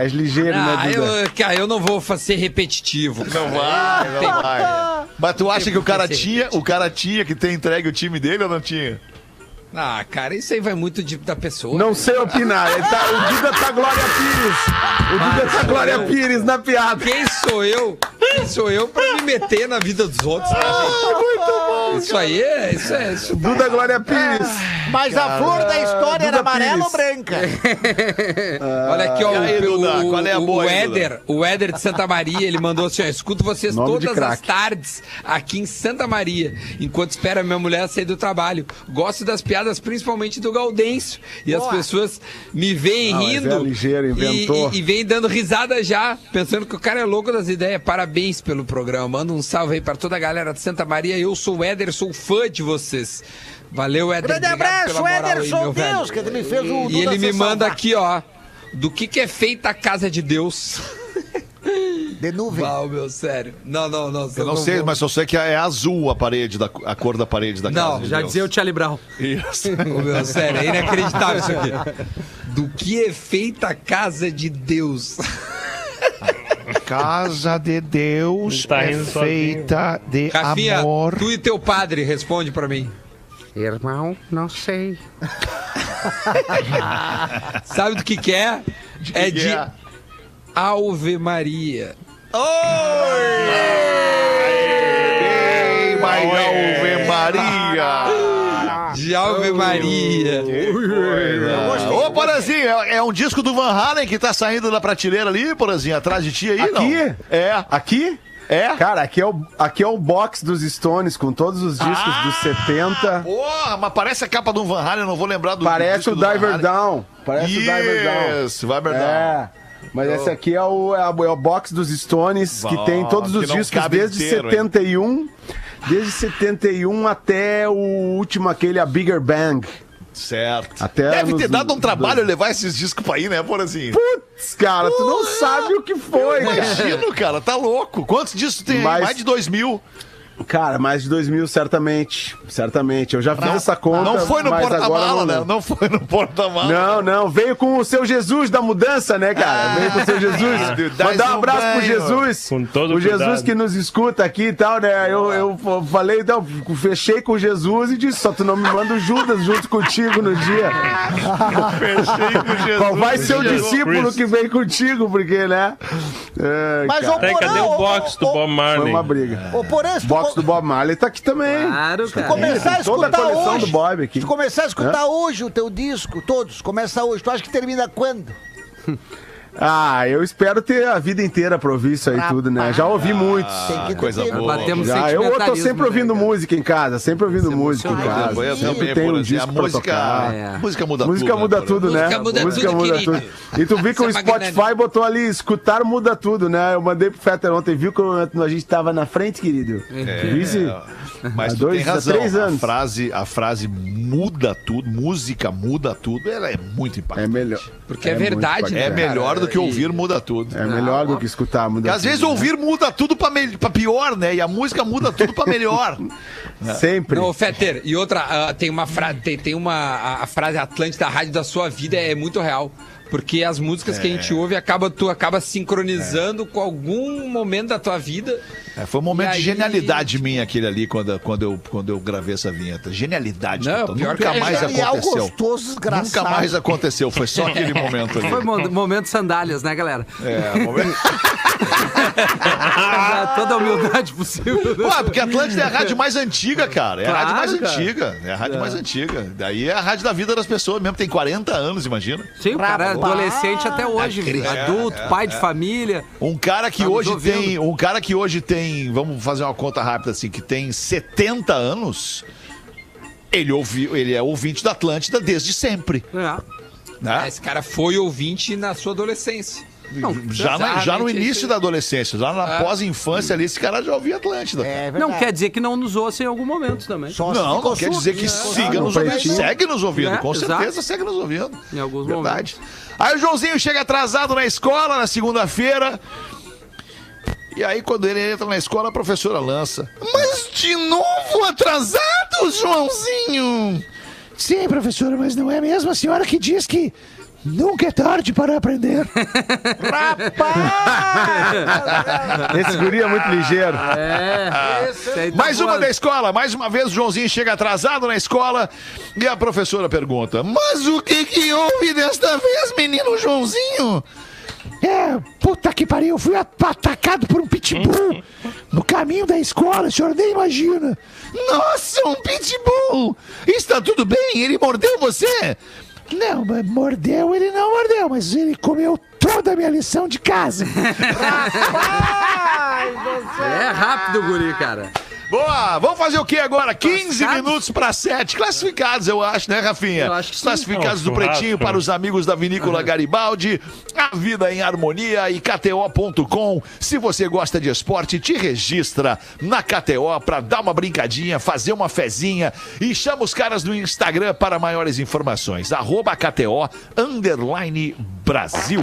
És ligeiro, Ah, né, Duda? eu, cara, eu não vou ser repetitivo. Não vai, não vai. Mas tu acha que o cara tinha, o cara tinha que ter entregue o time dele ou não tinha? Ah, cara, isso aí vai muito de- da pessoa. Não sei opinar. Tá- o Duda tá Glória Pires. O Duda tá Glória Pires na piada. Quem sou eu? Quem sou eu pra me meter na vida dos outros? né, gente? Muito bom. Isso aí é. Isso é isso. Duda Glória Pires. Mas a flor da história era Duda amarela ou branca? Olha aqui, ó. E aí, o, Duda, o- qual é a o boa aí, Éder, o Éder de Santa Maria, ele mandou assim: ó, escuto vocês Nome todas as tardes aqui em Santa Maria, enquanto espera minha mulher sair do trabalho. Gosto das piadas, principalmente do Gaudêncio. E as pessoas me veem Ah, mas rindo. é ligeiro, e- inventou. E, e vem dando risada já, pensando que o cara é louco das ideias. Parabéns pelo programa. Manda um salve aí pra toda a galera de Santa Maria. Eu sou o Éder, sou fã de vocês. Valeu, Éder. Grande abraço, Ederson velho. Deus, que me fez o E ele me manda salvar. aqui, ó. Do que, que é feita a casa de Deus? De nuvem. Uau, meu, sério. Não, não, não. Eu não sei, mas eu sei que é azul a parede, da, a cor da parede da Não, casa. de Já Deus. dizia o Charlie Brown. Isso. Ô, meu, sério, é inacreditável isso aqui. Do que é feita a casa de Deus? Casa de Deus Tá é rindo sozinho. feita de Rafinha, amor. tu e teu padre, responde pra mim. Irmão, não sei. Sabe do que que é? é que de é? Ave Maria. Ei, mas Ave Maria! De Ave Maria. Ô, Porazinho, é, é um disco do Van Halen que tá saindo da prateleira ali, Porazinho, atrás de ti aí, não? Aqui? É. Aqui? É? Cara, aqui é, o, aqui é o box dos Stones com todos os discos Ah, dos 70. Porra, mas parece a capa do Van Halen, eu não vou lembrar do Parece o do Van Diver. Down. Parece o Diver Down. Isso, Diver Down. É. Mas esse aqui é o, é, a- é o box dos Stones, que tem todos os discos desde inteiro, hein? 71. Desde 71 até o último, aquele, a Bigger Bang. Certo. Até Deve ter dado um trabalho levar esses discos pra aí, né, Porazinho? Putz, cara, tu não sabe o que foi, cara. Imagino, cara, tá louco. Quantos discos tem aí? Mas- Mais de dois mil. Cara, mais de 2 mil, certamente. Certamente. Eu já fiz essa conta. Não foi no porta-mala, não né? Não foi no porta-mala. Não, não, veio com o seu Jesus da mudança, né, cara? Veio com o seu Jesus. dá Mandar um abraço pro banho. Jesus. Com todo o Jesus cuidado. que nos escuta aqui e tal, né? Eu, eu falei, então, fechei com Jesus e disse: só tu não me manda o Judas junto contigo no dia. Fechei com Jesus. Qual vai ser o Jesus discípulo que vem contigo, porque, né? É, Mas, cara, ô, Até cadê Porã, o box do Bob foi Marley? uma briga. Ô, Porã, se tu Box co- do Bob Marley tá aqui também. Claro, cara. começar a Toda a escutar coleção hoje, do Bob aqui. se tu começar a escutar hoje o teu disco, todos, começa hoje, tu acha que termina quando? Ah, eu espero ter a vida inteira pra ouvir isso aí tudo, né? Já ouvi muitos. Tem que coisa ter- boa. Batemos Já, eu tô sempre ouvindo né, música em casa, sempre ouvindo música em casa. Eu Sempre também, tem um disco A pra música, tocar. É. música muda música tudo. muda né, tudo, né? Música muda música tudo, muda querido. tudo. E tu viu que o Essa Spotify botou ali, escutar muda tudo, né? Eu mandei pro Fetter ontem, viu que a gente tava na frente, querido? Vice? Mas Há tu dois, tem há razão. três A anos. frase, a frase muda tudo, música muda tudo, ela é muito É impactante. melhor. Porque é verdade, É né? melhor do que e- ouvir muda tudo. É melhor do que escutar muda Porque às tudo, vezes né? ouvir muda tudo pra, me- pra pior, né? E a música muda tudo pra melhor. Sempre. Não, Fetter, e outra, ah, tem uma frase, tem, tem uma a, a frase Atlântida, a rádio da sua vida é muito real. Porque as músicas que a gente ouve acaba tu acaba sincronizando com algum momento da tua vida. É, foi um momento E de aí- genialidade minha aquele ali quando, quando, eu, quando eu gravei essa vinheta. Genialidade. Não, total. pior Nunca que é mais aconteceu. gostoso. Nunca mais aconteceu. Foi só aquele momento ali. Foi mo- momento sandálias, né, galera? É, momento... Toda a humildade possível. né? Ué, porque a Atlântida é a rádio mais antiga, cara. É a Claro, rádio mais cara. antiga. É a rádio mais antiga. Daí é a rádio da vida das pessoas mesmo. Tem 40 anos, imagina. Sim, o cara é. Adolescente até hoje, É, adulto, pai de família. Um cara que Tá hoje tem. Um cara que hoje tem. Vamos fazer uma conta rápida assim, que tem 70 anos. Ele, ouviu, ele é ouvinte da Atlântida desde sempre. É. Né? Esse cara foi ouvinte na sua adolescência. Não, Já, na- já no início da adolescência, já na É. pós-infância ali, esse cara já ouvia Atlântida. É não verdade. quer dizer que não nos ouça em algum momento também. Só se Não, não quer dizer que né? siga no nos ouvindo. Segue nos ouvindo, É, com exato. certeza segue nos ouvindo. Em alguns Verdade. Aí o Joãozinho chega atrasado na escola na segunda-feira. E aí, quando ele entra na escola, a professora lança. Mas de novo atrasado, Joãozinho? Sim, professora, mas não é mesmo a senhora que diz que nunca é tarde para aprender. Esse guri é muito ligeiro. É. Tá Mais uma da escola, mais uma vez o Joãozinho chega atrasado na escola e a professora pergunta: Mas o que que houve desta vez, menino Joãozinho? É, puta que pariu, eu fui atacado por um pitbull no caminho da escola, o senhor nem imagina. Nossa, um pitbull! Está tudo bem? Ele mordeu você? Não, mas mordeu, ele não mordeu, mas ele comeu toda a minha lição de casa. É rápido, guri, cara. Boa, vamos fazer o que agora? 15 Classificados? minutos para 7. Classificados, eu acho, né, Rafinha? Eu acho que sim. Classificados do Não, churrasco, Pretinho para os amigos da Vinícola Garibaldi, A Vida em Harmonia e KTO.com. Se você gosta de esporte, te registra na KTO para dar uma brincadinha, fazer uma fezinha e chama os caras no Instagram para maiores informações. Arroba KTO, underline Brasil.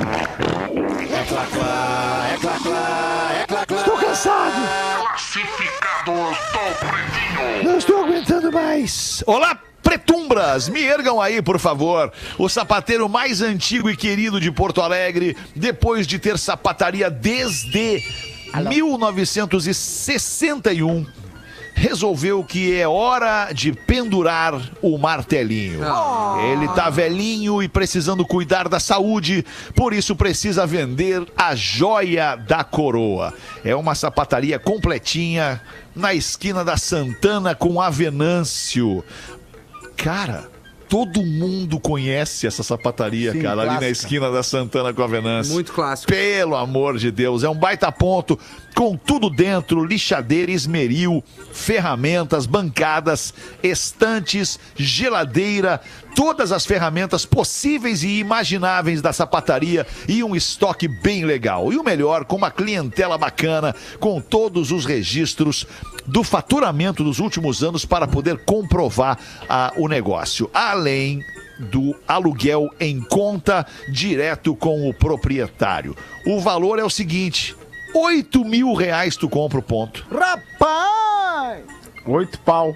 Estou cansado. Não estou aguentando mais. Olá, Pretumbras, me ergam aí, por favor. O sapateiro mais antigo e querido de Porto Alegre, depois de ter sapataria desde 1961, resolveu que é hora de pendurar o martelinho. Ele tá velhinho e precisando cuidar da saúde, por isso precisa vender a joia da coroa. É uma sapataria completinha na esquina da Santana com a Venâncio. Cara, todo mundo conhece essa sapataria, Sim, cara, ali na clássica. esquina da Santana com a Venâncio. Muito clássico. Pelo amor de Deus, é um baita ponto com tudo dentro: lixadeira, esmeril, ferramentas, bancadas, estantes, geladeira, todas as ferramentas possíveis e imagináveis da sapataria e um estoque bem legal. E o melhor, com uma clientela bacana, com todos os registros do faturamento dos últimos anos para poder comprovar ah, o negócio. Além do aluguel em conta direto com o proprietário. O valor é o seguinte: 8 mil reais tu compra o ponto. Rapaz! Oito pau.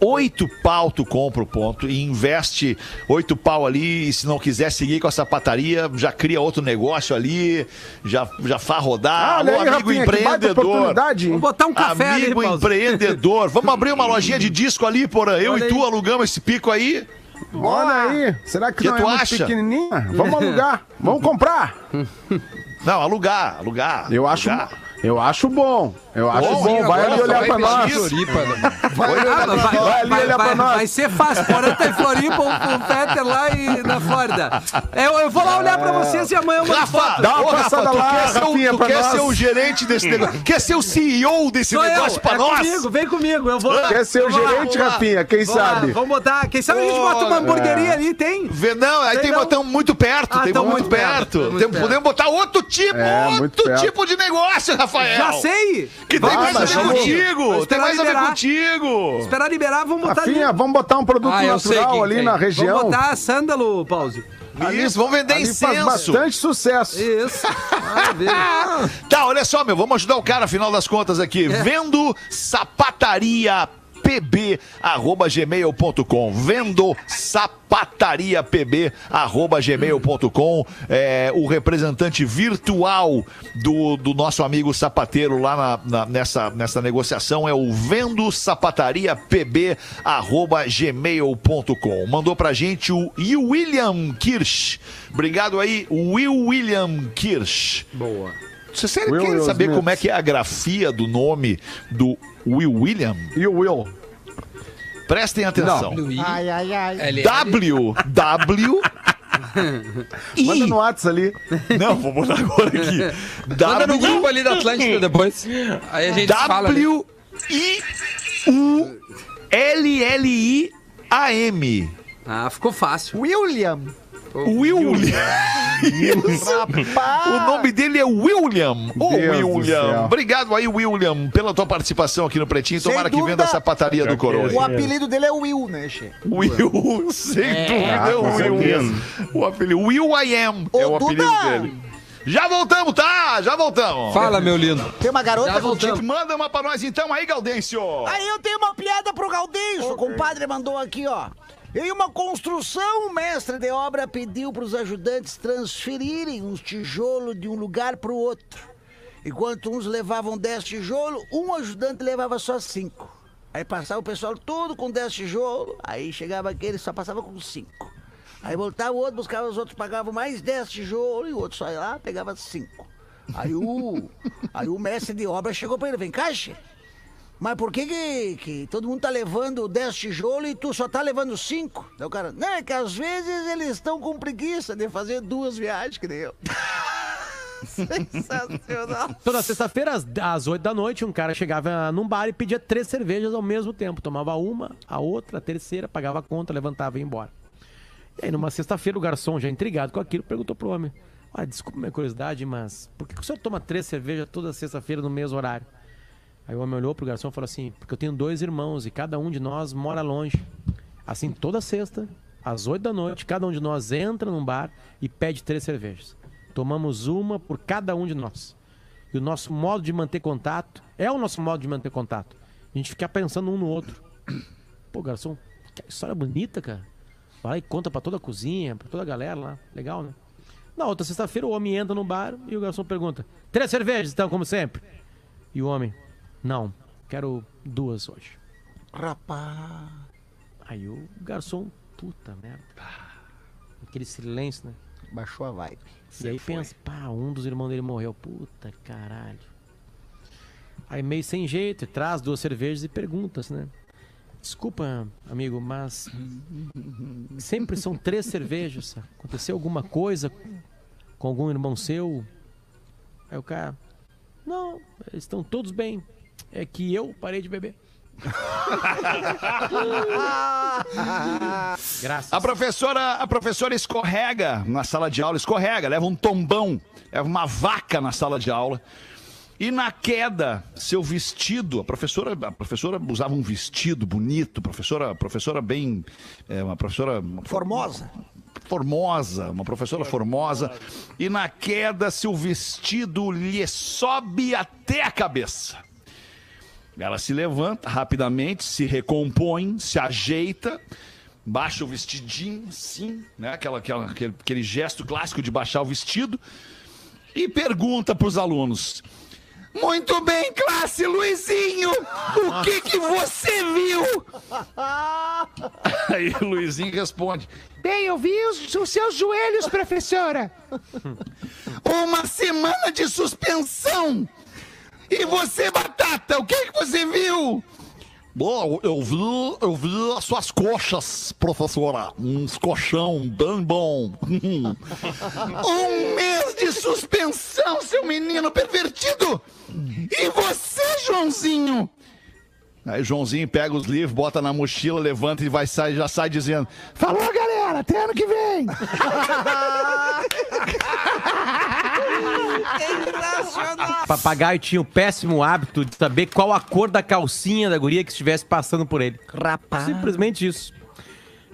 Oito pau tu compra o ponto e investe oito pau ali. E se não quiser seguir com a sapataria, já cria outro negócio ali, já, já faz rodar. olha Alô, aí, amigo empreendedor. Vamos botar um café ali, Amigo Paulo. empreendedor. Vamos abrir uma lojinha de disco ali, porra. Eu Olha e tu aí. alugamos esse pico aí. Olha aí. Será que, Que não tu é muito acha? pequenininha? Vamos alugar. Vamos comprar. Não, alugar, alugar. Eu acho, alugar. Eu acho bom. Eu acho Bom, bom. Vai agora ali olhar vai pra nós. Floripa, né? Vai, vai- ali vai- olhar pra vai- nós. vai ser fácil. Porém, tá em Floripa, o Peter lá e na Flórida. Eu, eu vou lá olhar pra vocês e amanhã eu mando Rafa, foto. Dá uma ô, passada lá, quer, ser, Rafinha, tu quer nós. ser o gerente desse negócio? Quer ser o CEO desse Sou eu, negócio pra é nós? comigo, vem comigo. Eu vou lá. Quer ser o gerente. Rafinha? Quem sabe? Vamos botar. Quem sabe a gente bota uma hamburgueria ali, tem? Vê, Não, aí tem botão muito perto, Ah, tem tão muito, perto. Podemos botar outro tipo, É, outro tipo de negócio, Rafael. Já sei. Que tem mais a ver vamos- contigo. Tem mais a ver contigo. Esperar liberar, vamos botar Rafinha, ali. vamos botar um produto Ah, natural ali tem. na Vamos região. botar sândalo, Pause. Isso, vamos vender Ali faz incenso. bastante sucesso. Isso. Maravilha. Tá, olha só, meu, vamos ajudar o cara, afinal das contas aqui. É. Vendo sapataria pb arroba gmail.com vendo sapataria pb arroba gmail.com é, o representante virtual do, do nosso amigo sapateiro lá na- na- nessa, nessa negociação é o vendo sapataria pb arroba gmail.com mandou pra gente o Will William Kirsch obrigado aí Will William Kirsch Boa. você sério Will quer Will saber Smith. como é que é a grafia do nome do Will William? E o Will? Prestem atenção. Ai, ai. W, W, Manda I. no WhatsApp ali. Não, vou botar agora aqui. Manda no grupo W, ali da Atlântida depois. Aí a gente fala. né? W, I, U, L, L, I, A, M. Ah, ficou fácil. William. William. Isso. O nome dele é William. Ô, do William. Obrigado aí, William, pela tua participação aqui no Pretinho. Sem Tomara que dúvida, venda essa pataria do Coroa. O apelido dele é Will, né, Che? Will, sem dúvida, Ah, é o com Will. O apelido Will I Am Ô, é o apelido Duda! dele. Já voltamos, tá? Já voltamos. Fala, meu lindo. Tem uma garota tipo... Manda uma pra nós então aí, Gaudêncio. Aí eu tenho uma piada pro Galdêncio. O compadre mandou aqui, ó. Em uma construção, o mestre de obra pediu para os ajudantes transferirem uns tijolos de um lugar para o outro. Enquanto uns levavam 10 tijolos, um ajudante levava só 5. Aí passava o pessoal todo com 10 tijolos, aí chegava aquele só passava com 5. Aí voltava o outro, buscava os outros, pagavam mais 10 tijolos e o outro só ia lá, pegava 5. Aí o, aí o mestre de obra chegou para ele, vem che. Mas por que, que que todo mundo tá levando 10 tijolos e tu só tá levando 5? Daí o cara, não, é que às vezes eles estão com preguiça de fazer duas viagens, que nem eu. Sensacional. Toda sexta-feira, às, às 8 da noite, um cara chegava num bar e pedia três cervejas ao mesmo tempo. Tomava uma, a outra, a terceira, pagava a conta, levantava e ia embora. E aí, numa sexta-feira, o garçom, já intrigado com aquilo, perguntou pro homem: Olha, desculpa minha curiosidade, mas por que que o senhor toma três cervejas toda sexta-feira no mesmo horário? Aí o homem olhou pro garçom e falou assim: Porque eu tenho dois irmãos e cada um de nós mora longe. Assim, toda sexta, às 8 da noite, cada um de nós entra num bar e pede três cervejas. Tomamos uma por cada um de nós. E o nosso modo de manter contato é o nosso modo de manter contato. A gente ficar pensando um no outro. Pô, garçom, que história bonita, cara. Vai lá e conta pra toda a cozinha, pra toda a galera lá. Legal, né? Na outra sexta-feira, o homem entra no bar e o garçom pergunta: Três cervejas, então, como sempre? E o homem: Não, quero duas hoje. Rapaz. Aí o garçom, puta merda. Aquele silêncio, né? Baixou a vibe. e aí pensa, pá, um dos irmãos dele morreu. Puta caralho. Aí meio sem jeito, traz duas cervejas e perguntas, né? Desculpa, amigo, mas sempre são três cervejas. Aconteceu alguma coisa com algum irmão seu? Aí o cara, não, eles estão todos bem. É que eu parei de beber. Graças. A professora, a professora escorrega na sala de aula, escorrega, leva um tombão, leva uma vaca na sala de aula. E na queda, seu vestido, a professora, a professora usava um vestido bonito, professora, professora bem, é, uma professora Formosa. formosa, uma professora formosa, e na queda seu vestido lhe sobe até a cabeça. Ela se levanta rapidamente, se recompõe, se ajeita, baixa o vestidinho, sim, né? Aquela, aquela, aquele, aquele gesto clássico de baixar o vestido, e pergunta para os alunos. Muito bem, classe, Luizinho, o que que você viu? Aí o Luizinho responde: Bem, eu vi os, os seus joelhos, professora. Uma semana de suspensão. E você, Batata, o que, que você viu? Bom, eu vi, eu vi as suas coxas, professora. Uns colchão bem bom. um mês de suspensão, seu menino pervertido! E você, Joãozinho? Aí Joãozinho pega os livros, bota na mochila, levanta e vai sair, já sai dizendo: Falou, galera, até ano que vem! Papagaio tinha o péssimo hábito de saber qual a cor da calcinha da guria que estivesse passando por ele. Rapaz. Simplesmente isso.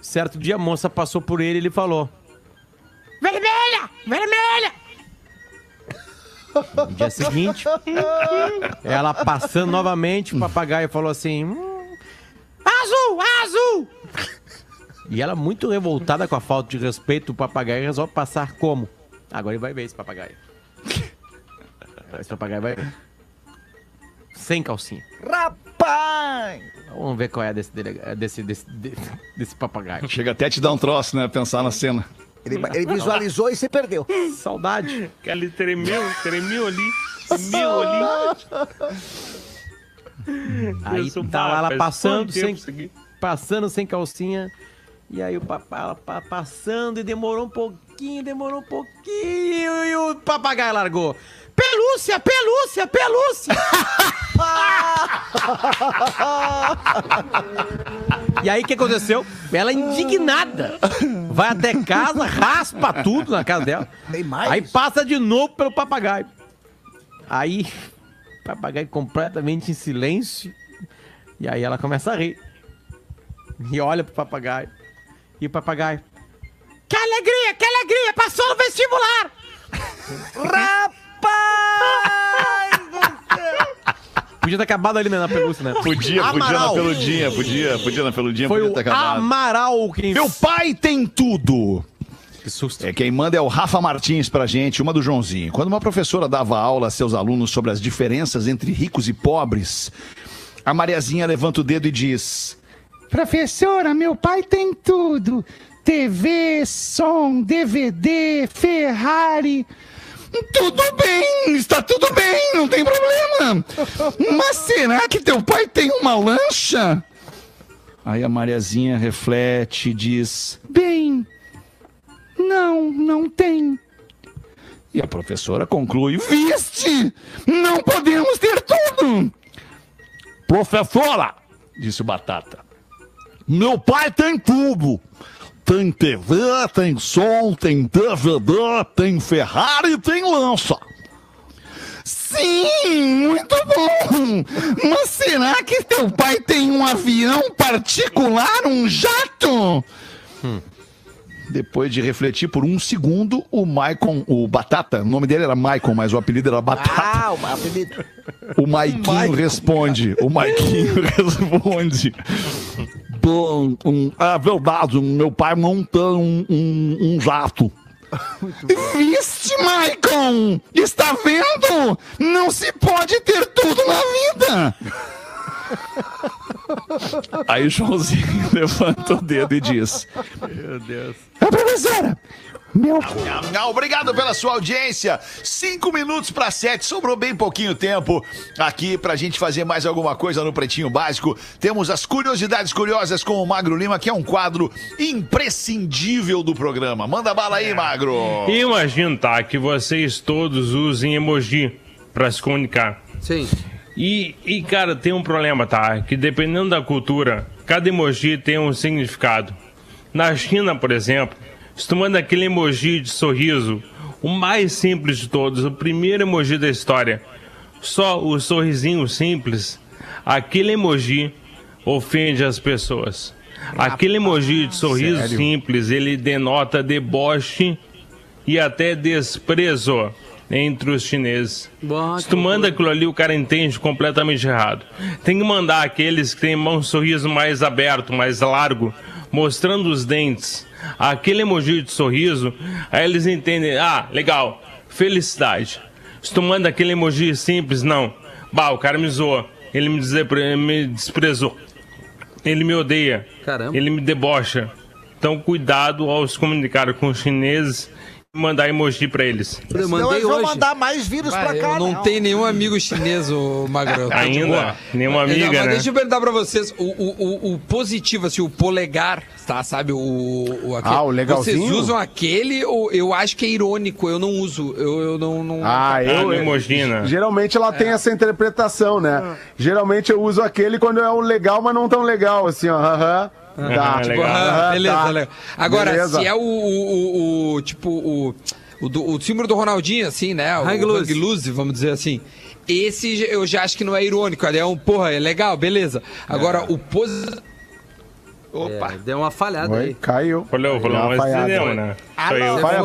Certo dia a moça passou por ele e ele falou: Vermelha! Vermelha! No dia seguinte, ela passando novamente, o papagaio falou assim: "Hum, Azul! Azul! E ela, muito revoltada com a falta de respeito do papagaio, resolve passar como? Agora ele vai ver esse papagaio. Esse papagaio vai ver. Sem calcinha. Rapaz! Vamos ver qual é desse, delega- desse, desse, desse, desse papagaio. Chega até a te dar um troço, né? Pensar na cena. Ele, ele visualizou e se perdeu. Saudade. Que ele tremeu, tremeu ali. Tremeu ali. Aí tá lá "Pá, ela passando sem, isso aqui?" passando sem calcinha. E aí o papai ela pa- passando e demorou um pouquinho, demorou um pouquinho e o papagaio largou. Pelúcia, pelúcia, pelúcia! e aí o que aconteceu? Ela indignada. Vai até casa, raspa tudo na casa dela. Tem mais? Aí passa de novo pelo papagaio. Aí, o papagaio completamente em silêncio. E aí ela começa a rir. E olha pro papagaio. E o papagaio. Que alegria, que alegria! Passou no vestibular! Podia ter acabado ali né, na pelúcia, né? Podia, podia na Amaral. peludinha, podia, podia na peludinha, Foi podia ter acabado. Amaral quem... Meu pai tem tudo! Que susto. É, quem manda é o Rafa Martins pra gente, uma do Joãozinho. Quando uma professora dava aula a seus alunos sobre as diferenças entre ricos e pobres, a Mariazinha levanta o dedo e diz: Professora, meu pai tem tudo: TV, som, DVD, Ferrari. Tudo bem, está tudo bem, não tem problema. Mas será que teu pai tem uma lancha? Aí a Mariazinha reflete e diz: Bem, não, não tem. E a professora conclui: Viste! Não podemos ter tudo! Professora, disse o Batata, meu pai tem tudo. Tem TV, tem som, tem DVD, tem Ferrari tem lança. Sim, muito bom! Mas será que teu pai tem um avião particular, um jato? Depois de refletir por um segundo, o Maicon, o Batata, o nome dele era Maicon, mas o apelido era Batata. Ah, o apelido. O Maiquinho responde. O Maiquinho responde. Bom, um, é verdade, meu pai tem um, um, um jato. Viste, Maicon? Está vendo? Não se pode ter tudo na vida. Aí o Joãozinho levanta o dedo e diz: Meu Deus. "Ô, professora, meu. Não, obrigado pela sua audiência. Cinco minutos para sete, sobrou bem pouquinho tempo aqui pra gente fazer mais alguma coisa no Pretinho Básico. Temos as curiosidades curiosas com o Magro Lima, que é um quadro imprescindível do programa. Manda bala aí, Magro. Imagino, tá, que vocês todos usem emoji pra se comunicar. Sim. E, e, cara, tem um problema, tá? Que dependendo da cultura, cada emoji tem um significado. Na China, por exemplo, se tu manda aquele emoji de sorriso, o mais simples de todos, o primeiro emoji da história, só o sorrisinho simples, aquele emoji ofende as pessoas. Aquele emoji de sorriso simples, ele denota deboche e até desprezo entre os chineses. Bah, Se tu manda aquilo ali, o cara entende completamente errado. Tem que mandar aqueles que têm um sorriso mais aberto, mais largo, mostrando os dentes. Aquele emoji de sorriso, aí eles entendem, ah, legal, felicidade. Se tu manda aquele emoji simples, não. Bah, o cara me zoou, ele me, despre- me desprezou, ele me odeia, Caramba. ele me debocha. Então, cuidado ao se comunicar com os chineses mandar emoji pra eles. Eu Senão mandei eles vão hoje. mandar mais vírus Ah, pra cá, eu não né? tenho nenhum amigo chinês, ô Magrão. Ainda? boa. Nenhuma amiga, mas né? deixa eu perguntar pra vocês, o, o, o, o positivo, assim, o polegar, tá? Sabe, o... o aquele- Ah, o legalzinho? Vocês usam aquele ou eu acho que é irônico, eu não uso, eu, eu não... não Ah, Ah, eu. emoji, né? Geralmente ela tem essa interpretação, né? Geralmente eu uso aquele quando é um legal, mas não tão legal, assim, ó. Aham. Tá. Ah, legal. Ah, Aham, beleza, tá. legal. Agora, Beleza. se é o, o, o- o- tipo, o, o, do- o símbolo do Ronaldinho, assim, né? O Hang loose. loose, vamos dizer assim. Esse eu já acho que não é irônico, ele é um, porra, é legal, beleza. Agora, o positivo... Opa! É, deu uma falhada Oi, aí. caiu. Falou, falou, Deu uma mas falhada. entendeu, né? Aí, não, eu vai,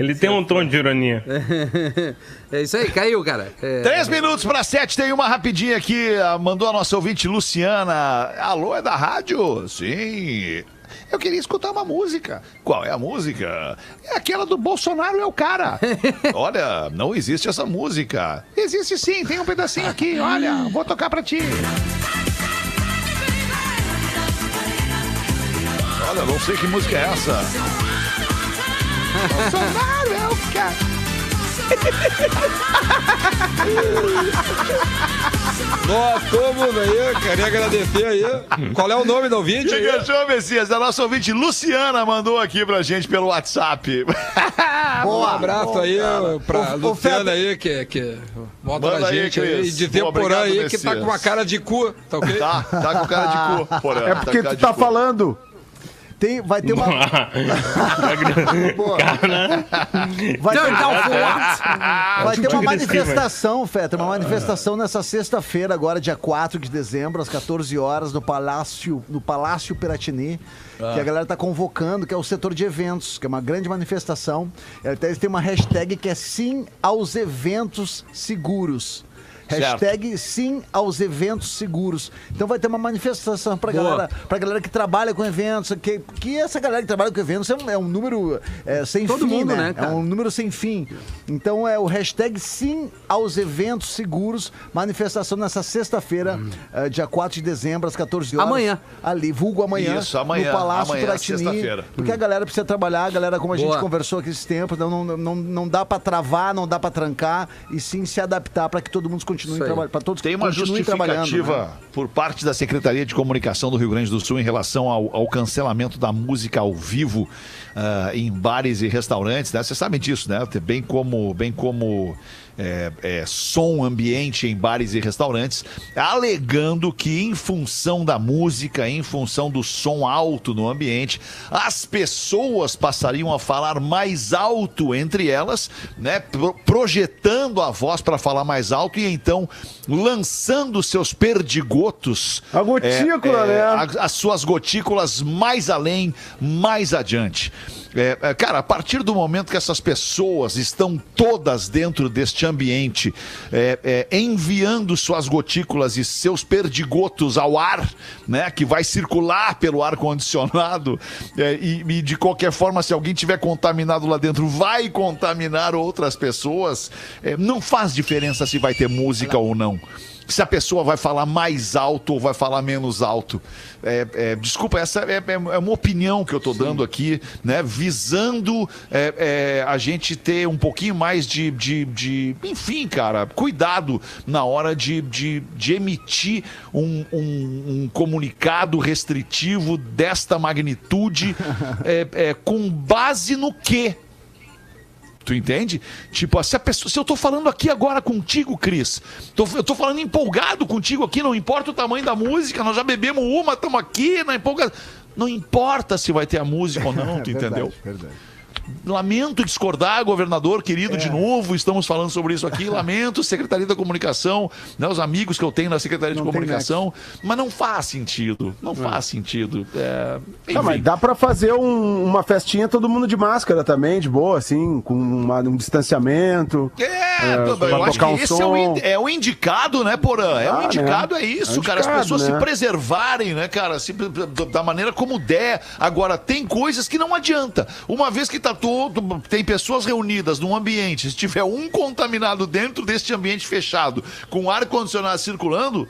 Ele tem um tom de ironia. É isso aí, caiu, cara. É, Três minutos para sete, tem uma rapidinha aqui. ah, Mandou a nossa ouvinte Luciana. Alô, é da rádio? Sim. Eu queria escutar uma música. Qual é a música? É aquela do Bolsonaro é o cara. Olha, não existe essa música. Existe sim, tem um pedacinho aqui. Olha, vou tocar pra ti. Olha, não sei que música é essa. Bolsonaro é o cara. Nossa, todo mundo aí, queria agradecer aí. Qual é o nome do ouvinte? Quem aí? achou, Messias? A nossa ouvinte Luciana mandou aqui pra gente pelo WhatsApp. Um abraço aí pra Ô, ô, Luciana aí, que, que vota Manda aí, gente aí. E dizer Pô, o Porã obrigado, aí que tá Messias. com uma cara de cu, tá ok? Tá, tá com cara de cu, porra. É porque com cara tu tá cu. Tem, vai ter uma. Cara, Vai ter, vai ter uma manifestação, Feta, uma manifestação nessa sexta-feira, agora, dia 4 de dezembro, às 14 horas, no Palácio, no Palácio Piratini, que a galera tá convocando, que é o setor de eventos, que é uma grande manifestação. Até eles têm uma hashtag que é sim aos eventos seguros. Hashtag sim aos eventos seguros. Então vai ter uma manifestação pra Boa. galera, pra galera que trabalha com eventos, que, que essa galera que trabalha com eventos é um, é um número é, sem Todo fim, mundo, né? né? É um número sem fim. Então é o hashtag sim aos eventos seguros. Manifestação nessa sexta-feira, eh, dia 4 de dezembro, às 14 horas. Amanhã. Ali, vulgo amanhã. Isso, amanhã, No Palácio amanhã, Piratini. sexta-feira. Porque a galera precisa trabalhar, a galera, como a Boa. gente conversou aqui esses tempos, não, não, não, não dá pra travar, não dá pra trancar, e sim se adaptar pra que todo mundo continue Aí. trabalhando. Pra todos Tem uma continuem justificativa né? por parte da Secretaria de Comunicação do Rio Grande do Sul em relação ao, ao cancelamento da música ao vivo ah, em bares e restaurantes, né? Vocês sabem disso, né? Bem como, bem como é, é, som ambiente em bares e restaurantes, alegando que em função da música, em função do som alto no ambiente, as pessoas passariam a falar mais alto entre elas, né? Pro- projetando a voz para falar mais alto e então lançando seus perdigotos, A gotícula, né? a- as suas gotículas mais além, mais adiante. É, é, cara, a partir do momento que essas pessoas estão todas dentro deste ambiente, é, é, enviando suas gotículas e seus perdigotos ao ar, né, que vai circular pelo ar condicionado, é, e, e de qualquer forma, se alguém tiver contaminado lá dentro, vai contaminar outras pessoas. É, não faz diferença se vai ter música ou não. Se a pessoa vai falar mais alto ou vai falar menos alto. É, é, desculpa, essa é, é- é uma opinião que eu tô dando aqui, né? Visando é, é, a gente ter um pouquinho mais de, de, de- enfim, cara, cuidado na hora de, de, de emitir um, um- um comunicado restritivo desta magnitude, com base no quê? Tu entende? Tipo, se, a pessoa, se eu tô falando aqui agora contigo, Cris, tô- eu tô falando empolgado contigo aqui, não importa o tamanho da música, nós já bebemos uma, estamos aqui na empolgação. Não importa se vai ter a música ou não, tu entendeu? Verdade. Lamento discordar, governador querido, de novo, estamos falando sobre isso aqui. Lamento, Secretaria da Comunicação, né, os amigos que eu tenho na Secretaria de Não tem Comunicação, mas não faz sentido. Não faz sentido. É, Não, mas enfim. dá pra fazer um- uma festinha todo mundo de máscara também, de boa, assim, com uma- um distanciamento. É, eu pra acho que um esse é o, som. é o indicado, né, Porã? É o Ah, indicado, né? é isso, É o cara. As indicado, pessoas né? se preservarem, né, cara? Se- da maneira como der. Agora, tem coisas que não adianta. Uma vez que tá todo. Tem pessoas reunidas num ambiente, se tiver um contaminado dentro deste ambiente fechado, com ar-condicionado circulando.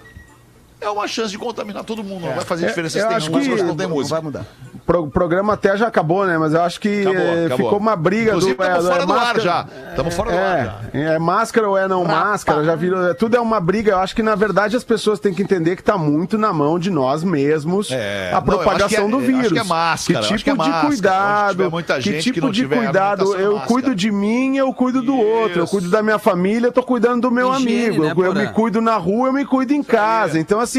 É uma chance de contaminar todo mundo. Não vai fazer diferença eu se tem acho música ou se que- não tem Não música. vai mudar. Pro- O programa até já acabou, né? Mas eu acho que Acabou, eh, acabou. ficou uma briga Inclusive, do. estamos é, fora é do ar máscara- já. Estamos fora do ar já. É, é máscara ou é não máscara, já virou. é, Tudo é uma briga. Eu acho que, na verdade, as pessoas têm que entender que tá muito na mão de nós mesmos É, a não, eu propagação acho que é- do acho vírus. que é máscara, Que acho tipo que é de cuidado. tiver muita que gente que tipo não de tiver cuidado. Eu máscara. cuido de mim, eu cuido do outro. Eu cuido da minha família, eu tô cuidando do meu Higiene, amigo. né, eu, me cuido na rua, eu me cuido em casa. Então, assim,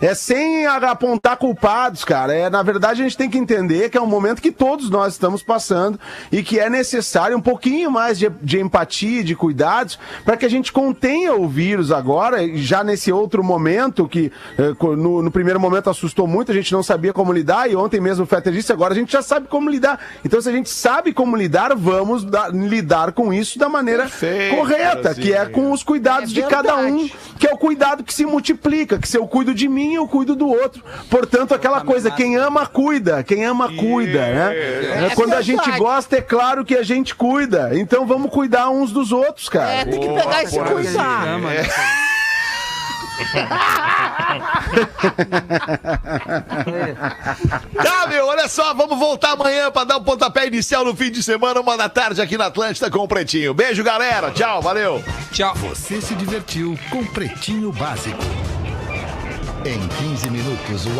é sem apontar culpados, cara. É, na verdade, a gente tem que entender que é um momento que todos nós estamos passando e que é necessário um pouquinho mais de, de empatia, de cuidados, para que a gente contenha o vírus agora, já nesse outro momento, que co- no, no primeiro momento assustou muito, a gente não sabia como lidar, e ontem mesmo o Fetter disse, agora a gente já sabe como lidar. Então, se a gente sabe como lidar, vamos da- lidar com isso da maneira Perfeito, correta, que é com os cuidados É de cada um, que é o cuidado que se multiplica, que se eu cuido de mim, eu cuido do outro. Portanto, aquela coisa, quem ama, cuida, quem ama, cuida, né? É Quando a gente gosta, é claro que a gente cuida. Então vamos cuidar uns dos outros, cara. É, tem que pegar e se Porra, que a gente cuidar. ama, né? Tá, meu, olha só, vamos voltar amanhã pra dar um pontapé inicial no fim de semana, uma da tarde aqui na Atlântida com o Pretinho. Beijo, galera. Tchau, valeu. Tchau. Você se divertiu com Pretinho Básico. Em 15 minutos, o